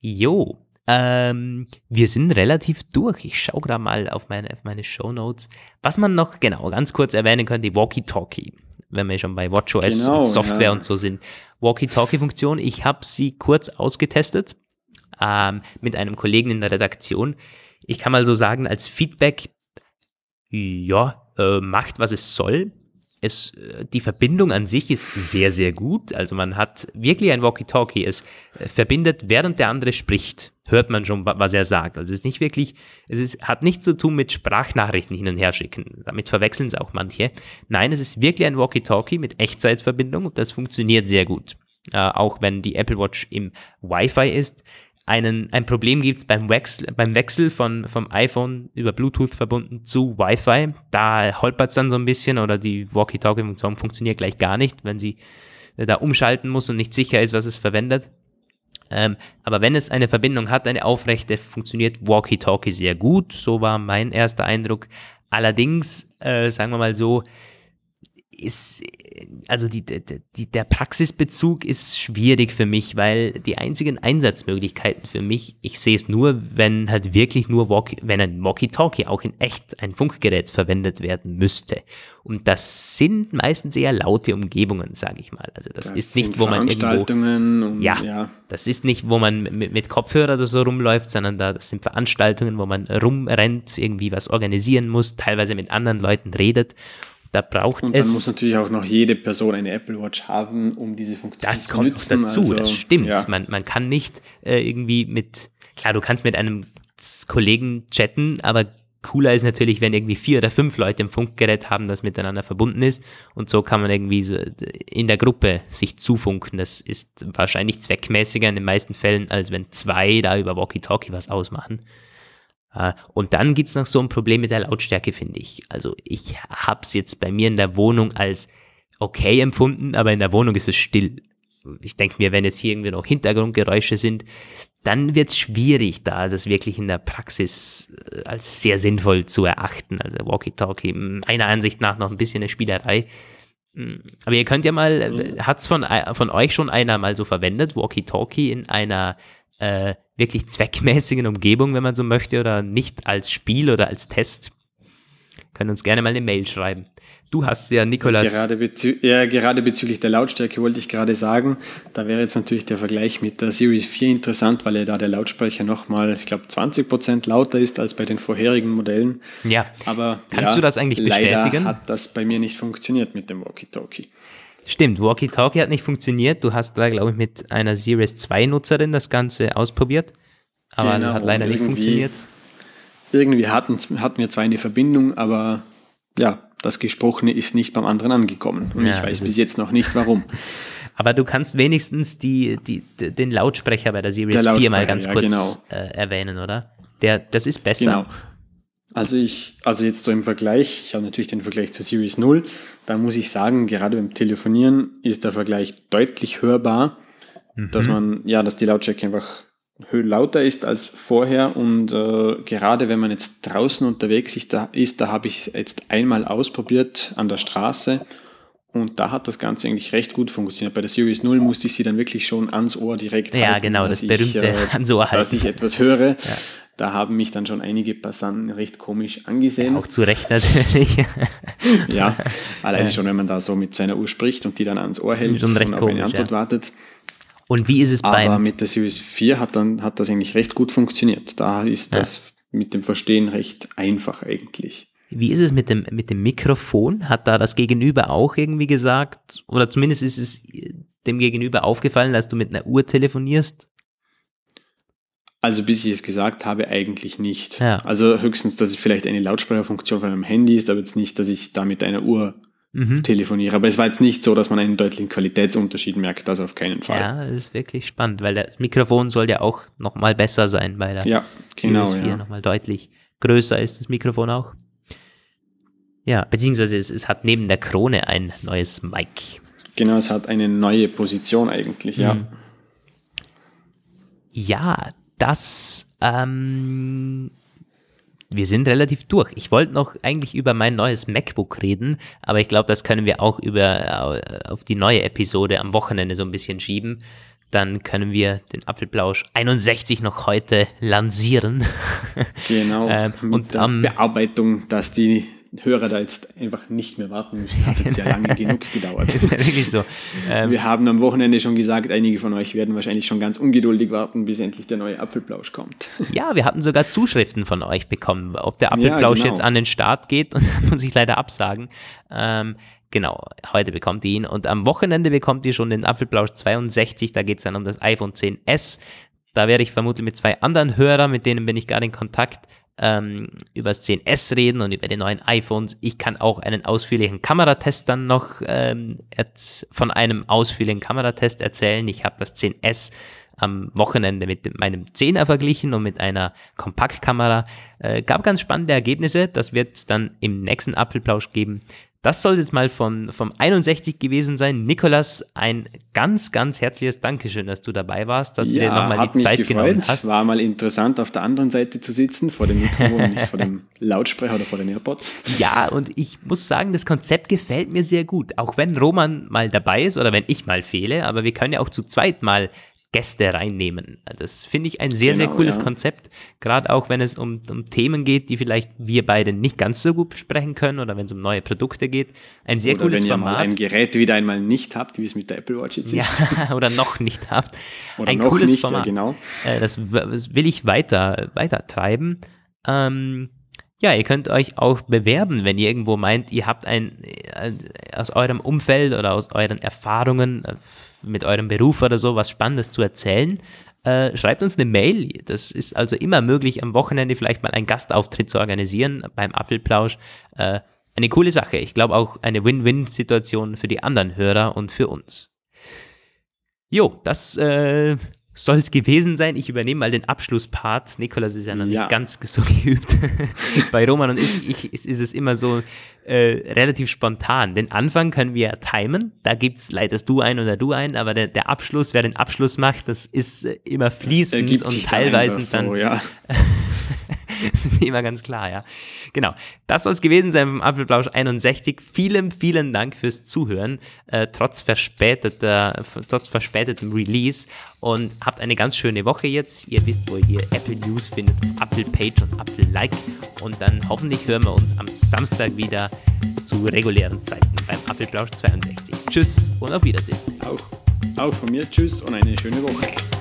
Jo, ähm, wir sind relativ durch. Ich schaue gerade mal auf meine, auf meine Show Notes. Was man noch genau ganz kurz erwähnen könnte, die Walkie-Talkie wenn wir schon bei WatchOS genau, und Software ja. und so sind. Walkie-Talkie-Funktion, ich habe sie kurz ausgetestet ähm, mit einem Kollegen in der Redaktion. Ich kann mal so sagen, als Feedback, ja, äh, macht, was es soll. es, die Verbindung an sich ist sehr, sehr gut. Also man hat wirklich ein Walkie-Talkie. Es äh, verbindet, während der andere spricht, hört man schon, was er sagt. Also es ist nicht wirklich, es ist, hat nichts zu tun mit Sprachnachrichten hin und her schicken. Damit verwechseln es auch manche. Nein, es ist wirklich ein Walkie-Talkie mit Echtzeitverbindung und das funktioniert sehr gut. Äh, auch wenn die Apple Watch im Wi-Fi ist einen, ein Problem gibt es beim Wechsel, beim Wechsel von, vom iPhone über Bluetooth verbunden zu Wi-Fi. Da holpert es dann so ein bisschen oder die Walkie-Talkie-Funktion funktioniert gleich gar nicht, wenn sie da umschalten muss und nicht sicher ist, was es verwendet. Ähm, aber wenn es eine Verbindung hat, eine aufrechte, funktioniert Walkie-Talkie sehr gut. So war mein erster Eindruck. Allerdings, äh, sagen wir mal so, ist, also die, die, der Praxisbezug ist schwierig für mich, weil die einzigen Einsatzmöglichkeiten für mich, ich sehe es nur, wenn halt wirklich nur Walkie, wenn ein Walkie-Talkie auch in echt ein Funkgerät verwendet werden müsste. Und das sind meistens eher laute Umgebungen, sage ich mal. Also das, das ist nicht, wo man irgendwo, und, ja, ja, das ist nicht, wo man mit, mit Kopfhörer oder so rumläuft, sondern da, das sind Veranstaltungen, wo man rumrennt, irgendwie was organisieren muss, teilweise mit anderen Leuten redet da braucht und es. Und dann muss natürlich auch noch jede Person eine Apple Watch haben, um diese Funktion das zu nutzen. Das kommt dazu, also, das stimmt. Ja. Man, man kann nicht äh, irgendwie mit, klar, du kannst mit einem Kollegen chatten, aber cooler ist natürlich, wenn irgendwie vier oder fünf Leute im Funkgerät haben, das miteinander verbunden ist. Und so kann man irgendwie so in der Gruppe sich zufunken. Das ist wahrscheinlich zweckmäßiger in den meisten Fällen, als wenn zwei da über Walkie-Talkie was ausmachen. Äh, und dann gibt es noch so ein Problem mit der Lautstärke, finde ich. Also ich habe es jetzt bei mir in der Wohnung als okay empfunden, aber in der Wohnung ist es still. Ich denke mir, wenn jetzt hier irgendwie noch Hintergrundgeräusche sind, dann wird es schwierig, da das wirklich in der Praxis äh, als sehr sinnvoll zu erachten. Also Walkie-Talkie, meiner Ansicht nach noch ein bisschen eine Spielerei. Hm, aber ihr könnt ja mal, äh, hat es von, von euch schon einer mal so verwendet, Walkie-Talkie in einer äh, wirklich zweckmäßigen Umgebung, wenn man so möchte, oder nicht als Spiel oder als Test, können uns gerne mal eine Mail schreiben. Du hast ja, Nikolas. Gerade, bezü ja, gerade bezüglich der Lautstärke wollte ich gerade sagen, da wäre jetzt natürlich der Vergleich mit der Series 4 interessant, weil ja da der Lautsprecher nochmal, ich glaube, 20% lauter ist als bei den vorherigen Modellen. Ja. Aber kannst ja, du das eigentlich bestätigen? Leider hat das bei mir nicht funktioniert mit dem Walkie-Talkie. Stimmt, Walkie-Talkie hat nicht funktioniert. Du hast da, glaube ich, mit einer Series 2-Nutzerin das Ganze ausprobiert. Aber genau, hat leider nicht funktioniert. Irgendwie hatten, hatten wir zwar eine Verbindung, aber ja, das Gesprochene ist nicht beim anderen angekommen. Und ja, ich weiß bis jetzt noch nicht warum. Aber du kannst wenigstens die, die, den Lautsprecher bei der Series der 4 mal ganz ja, kurz genau. äh, erwähnen, oder? Der, das ist besser. Genau. Also ich, also jetzt so im Vergleich, ich habe natürlich den Vergleich zur Series 0, da muss ich sagen, gerade beim Telefonieren ist der Vergleich deutlich hörbar, mhm. dass man, ja, dass die Lautstärke einfach lauter ist als vorher und äh, gerade wenn man jetzt draußen unterwegs ist, da, habe ich es jetzt einmal ausprobiert an der Straße und da hat das Ganze eigentlich recht gut funktioniert. Bei der Series 0 musste ich sie dann wirklich schon ans Ohr direkt ja, halten. Genau, das berühmte ich, äh, ans Ohr halten. Dass ich etwas höre. Ja. Da haben mich dann schon einige Passanten recht komisch angesehen. Ja, auch zu Recht natürlich. ja, alleine schon, wenn man da so mit seiner Uhr spricht und die dann ans Ohr hält und auf komisch, eine Antwort ja. wartet. Und wie ist es beim... Aber mit der Series 4 hat, dann, hat das eigentlich recht gut funktioniert. Da ist ja. das mit dem Verstehen recht einfach eigentlich. Wie ist es mit dem, mit dem Mikrofon? Hat da das Gegenüber auch irgendwie gesagt, oder zumindest ist es dem Gegenüber aufgefallen, dass du mit einer Uhr telefonierst? Also bis ich es gesagt habe, eigentlich nicht. Ja. Also höchstens, dass es vielleicht eine Lautsprecherfunktion von einem Handy ist, aber jetzt nicht, dass ich da mit einer Uhr mhm. telefoniere. Aber es war jetzt nicht so, dass man einen deutlichen Qualitätsunterschied merkt, das auf keinen Fall. Ja, das ist wirklich spannend, weil das Mikrofon soll ja auch nochmal besser sein bei der ja, genau, Series 4, ja. nochmal deutlich größer ist das Mikrofon auch. Ja, beziehungsweise es, es hat neben der Krone ein neues Mic. Genau, es hat eine neue Position eigentlich, ja. Mhm. Ja, das, ähm, wir sind relativ durch. Ich wollte noch eigentlich über mein neues MacBook reden, aber ich glaube, das können wir auch über äh, auf die neue Episode am Wochenende so ein bisschen schieben. Dann können wir den Apfelplausch 61 noch heute lancieren. Genau. ähm, und der am Bearbeitung, dass die Hörer da jetzt einfach nicht mehr warten müssen, hat jetzt ja lange genug gedauert. Ist ja wirklich so. Ähm, wir haben am Wochenende schon gesagt, einige von euch werden wahrscheinlich schon ganz ungeduldig warten, bis endlich der neue Apfelplausch kommt. Ja, wir hatten sogar Zuschriften von euch bekommen, ob der Apfelplausch ja, genau. jetzt an den Start geht und muss ich leider absagen. Ähm, Genau, heute bekommt ihr ihn und am Wochenende bekommt ihr schon den Apfelplausch 62, da geht es dann um das iPhone 10s. Da werde ich vermutlich mit zwei anderen Hörern, mit denen bin ich gerade in Kontakt, ähm, über das 10S reden und über die neuen iPhones. Ich kann auch einen ausführlichen Kameratest dann noch ähm, von einem ausführlichen Kameratest erzählen. Ich habe das 10S am Wochenende mit meinem 10er verglichen und mit einer Kompaktkamera. Äh, gab ganz spannende Ergebnisse. Das wird es dann im nächsten Apfelplausch geben. Das soll jetzt mal von, vom 61 gewesen sein. Nikolas, ein ganz, ganz herzliches Dankeschön, dass du dabei warst, dass ja, du dir nochmal die Zeit gefreut. genommen hast. War mal interessant, auf der anderen Seite zu sitzen, vor dem Mikrofon, nicht vor dem Lautsprecher oder vor den AirPods. Ja, und ich muss sagen, das Konzept gefällt mir sehr gut. Auch wenn Roman mal dabei ist oder wenn ich mal fehle, aber wir können ja auch zu zweit mal Gäste reinnehmen. Das finde ich ein sehr, genau, sehr cooles ja. Konzept, gerade auch wenn es um, um Themen geht, die vielleicht wir beide nicht ganz so gut sprechen können oder wenn es um neue Produkte geht. Ein sehr oder cooles wenn Format. Wenn ihr mal ein Gerät wieder einmal nicht habt, wie es mit der Apple Watch jetzt ist. Ja, oder noch nicht habt. Oder ein noch cooles nicht, Format. Ja, genau. Äh, das will ich weiter, weiter treiben. Ähm, ja, ihr könnt euch auch bewerben, wenn ihr irgendwo meint, ihr habt ein äh, aus eurem Umfeld oder aus euren Erfahrungen äh, mit eurem Beruf oder so was Spannendes zu erzählen. Äh, schreibt uns eine Mail. Das ist also immer möglich, am Wochenende vielleicht mal einen Gastauftritt zu organisieren beim Apfelplausch. Äh, eine coole Sache. Ich glaube auch eine Win-Win-Situation für die anderen Hörer und für uns. Jo, das äh, soll es gewesen sein. Ich übernehme mal den Abschlusspart. Nikolas ist ja noch ja. nicht ganz so geübt. Bei Roman und ich, ich ist, ist, es immer so äh, relativ spontan. Den Anfang können wir timen. Da gibt es, leitest du ein oder du ein, aber der, der Abschluss, wer den Abschluss macht, das ist äh, immer fließend und teilweise dann. So, ja. das ist immer ganz klar, ja. Genau. Das soll es gewesen sein vom Apfelplausch 61. Vielen, vielen Dank fürs Zuhören, äh, trotz verspäteter, trotz verspätetem Release und habt eine ganz schöne Woche jetzt. Ihr wisst, wo ihr Apple News findet, Apple Page und Apple Like und dann hoffentlich hören wir uns am Samstag wieder zu regulären Zeiten beim Apfelplausch 62. Tschüss und auf Wiedersehen. Auch, auch von mir Tschüss und eine schöne Woche.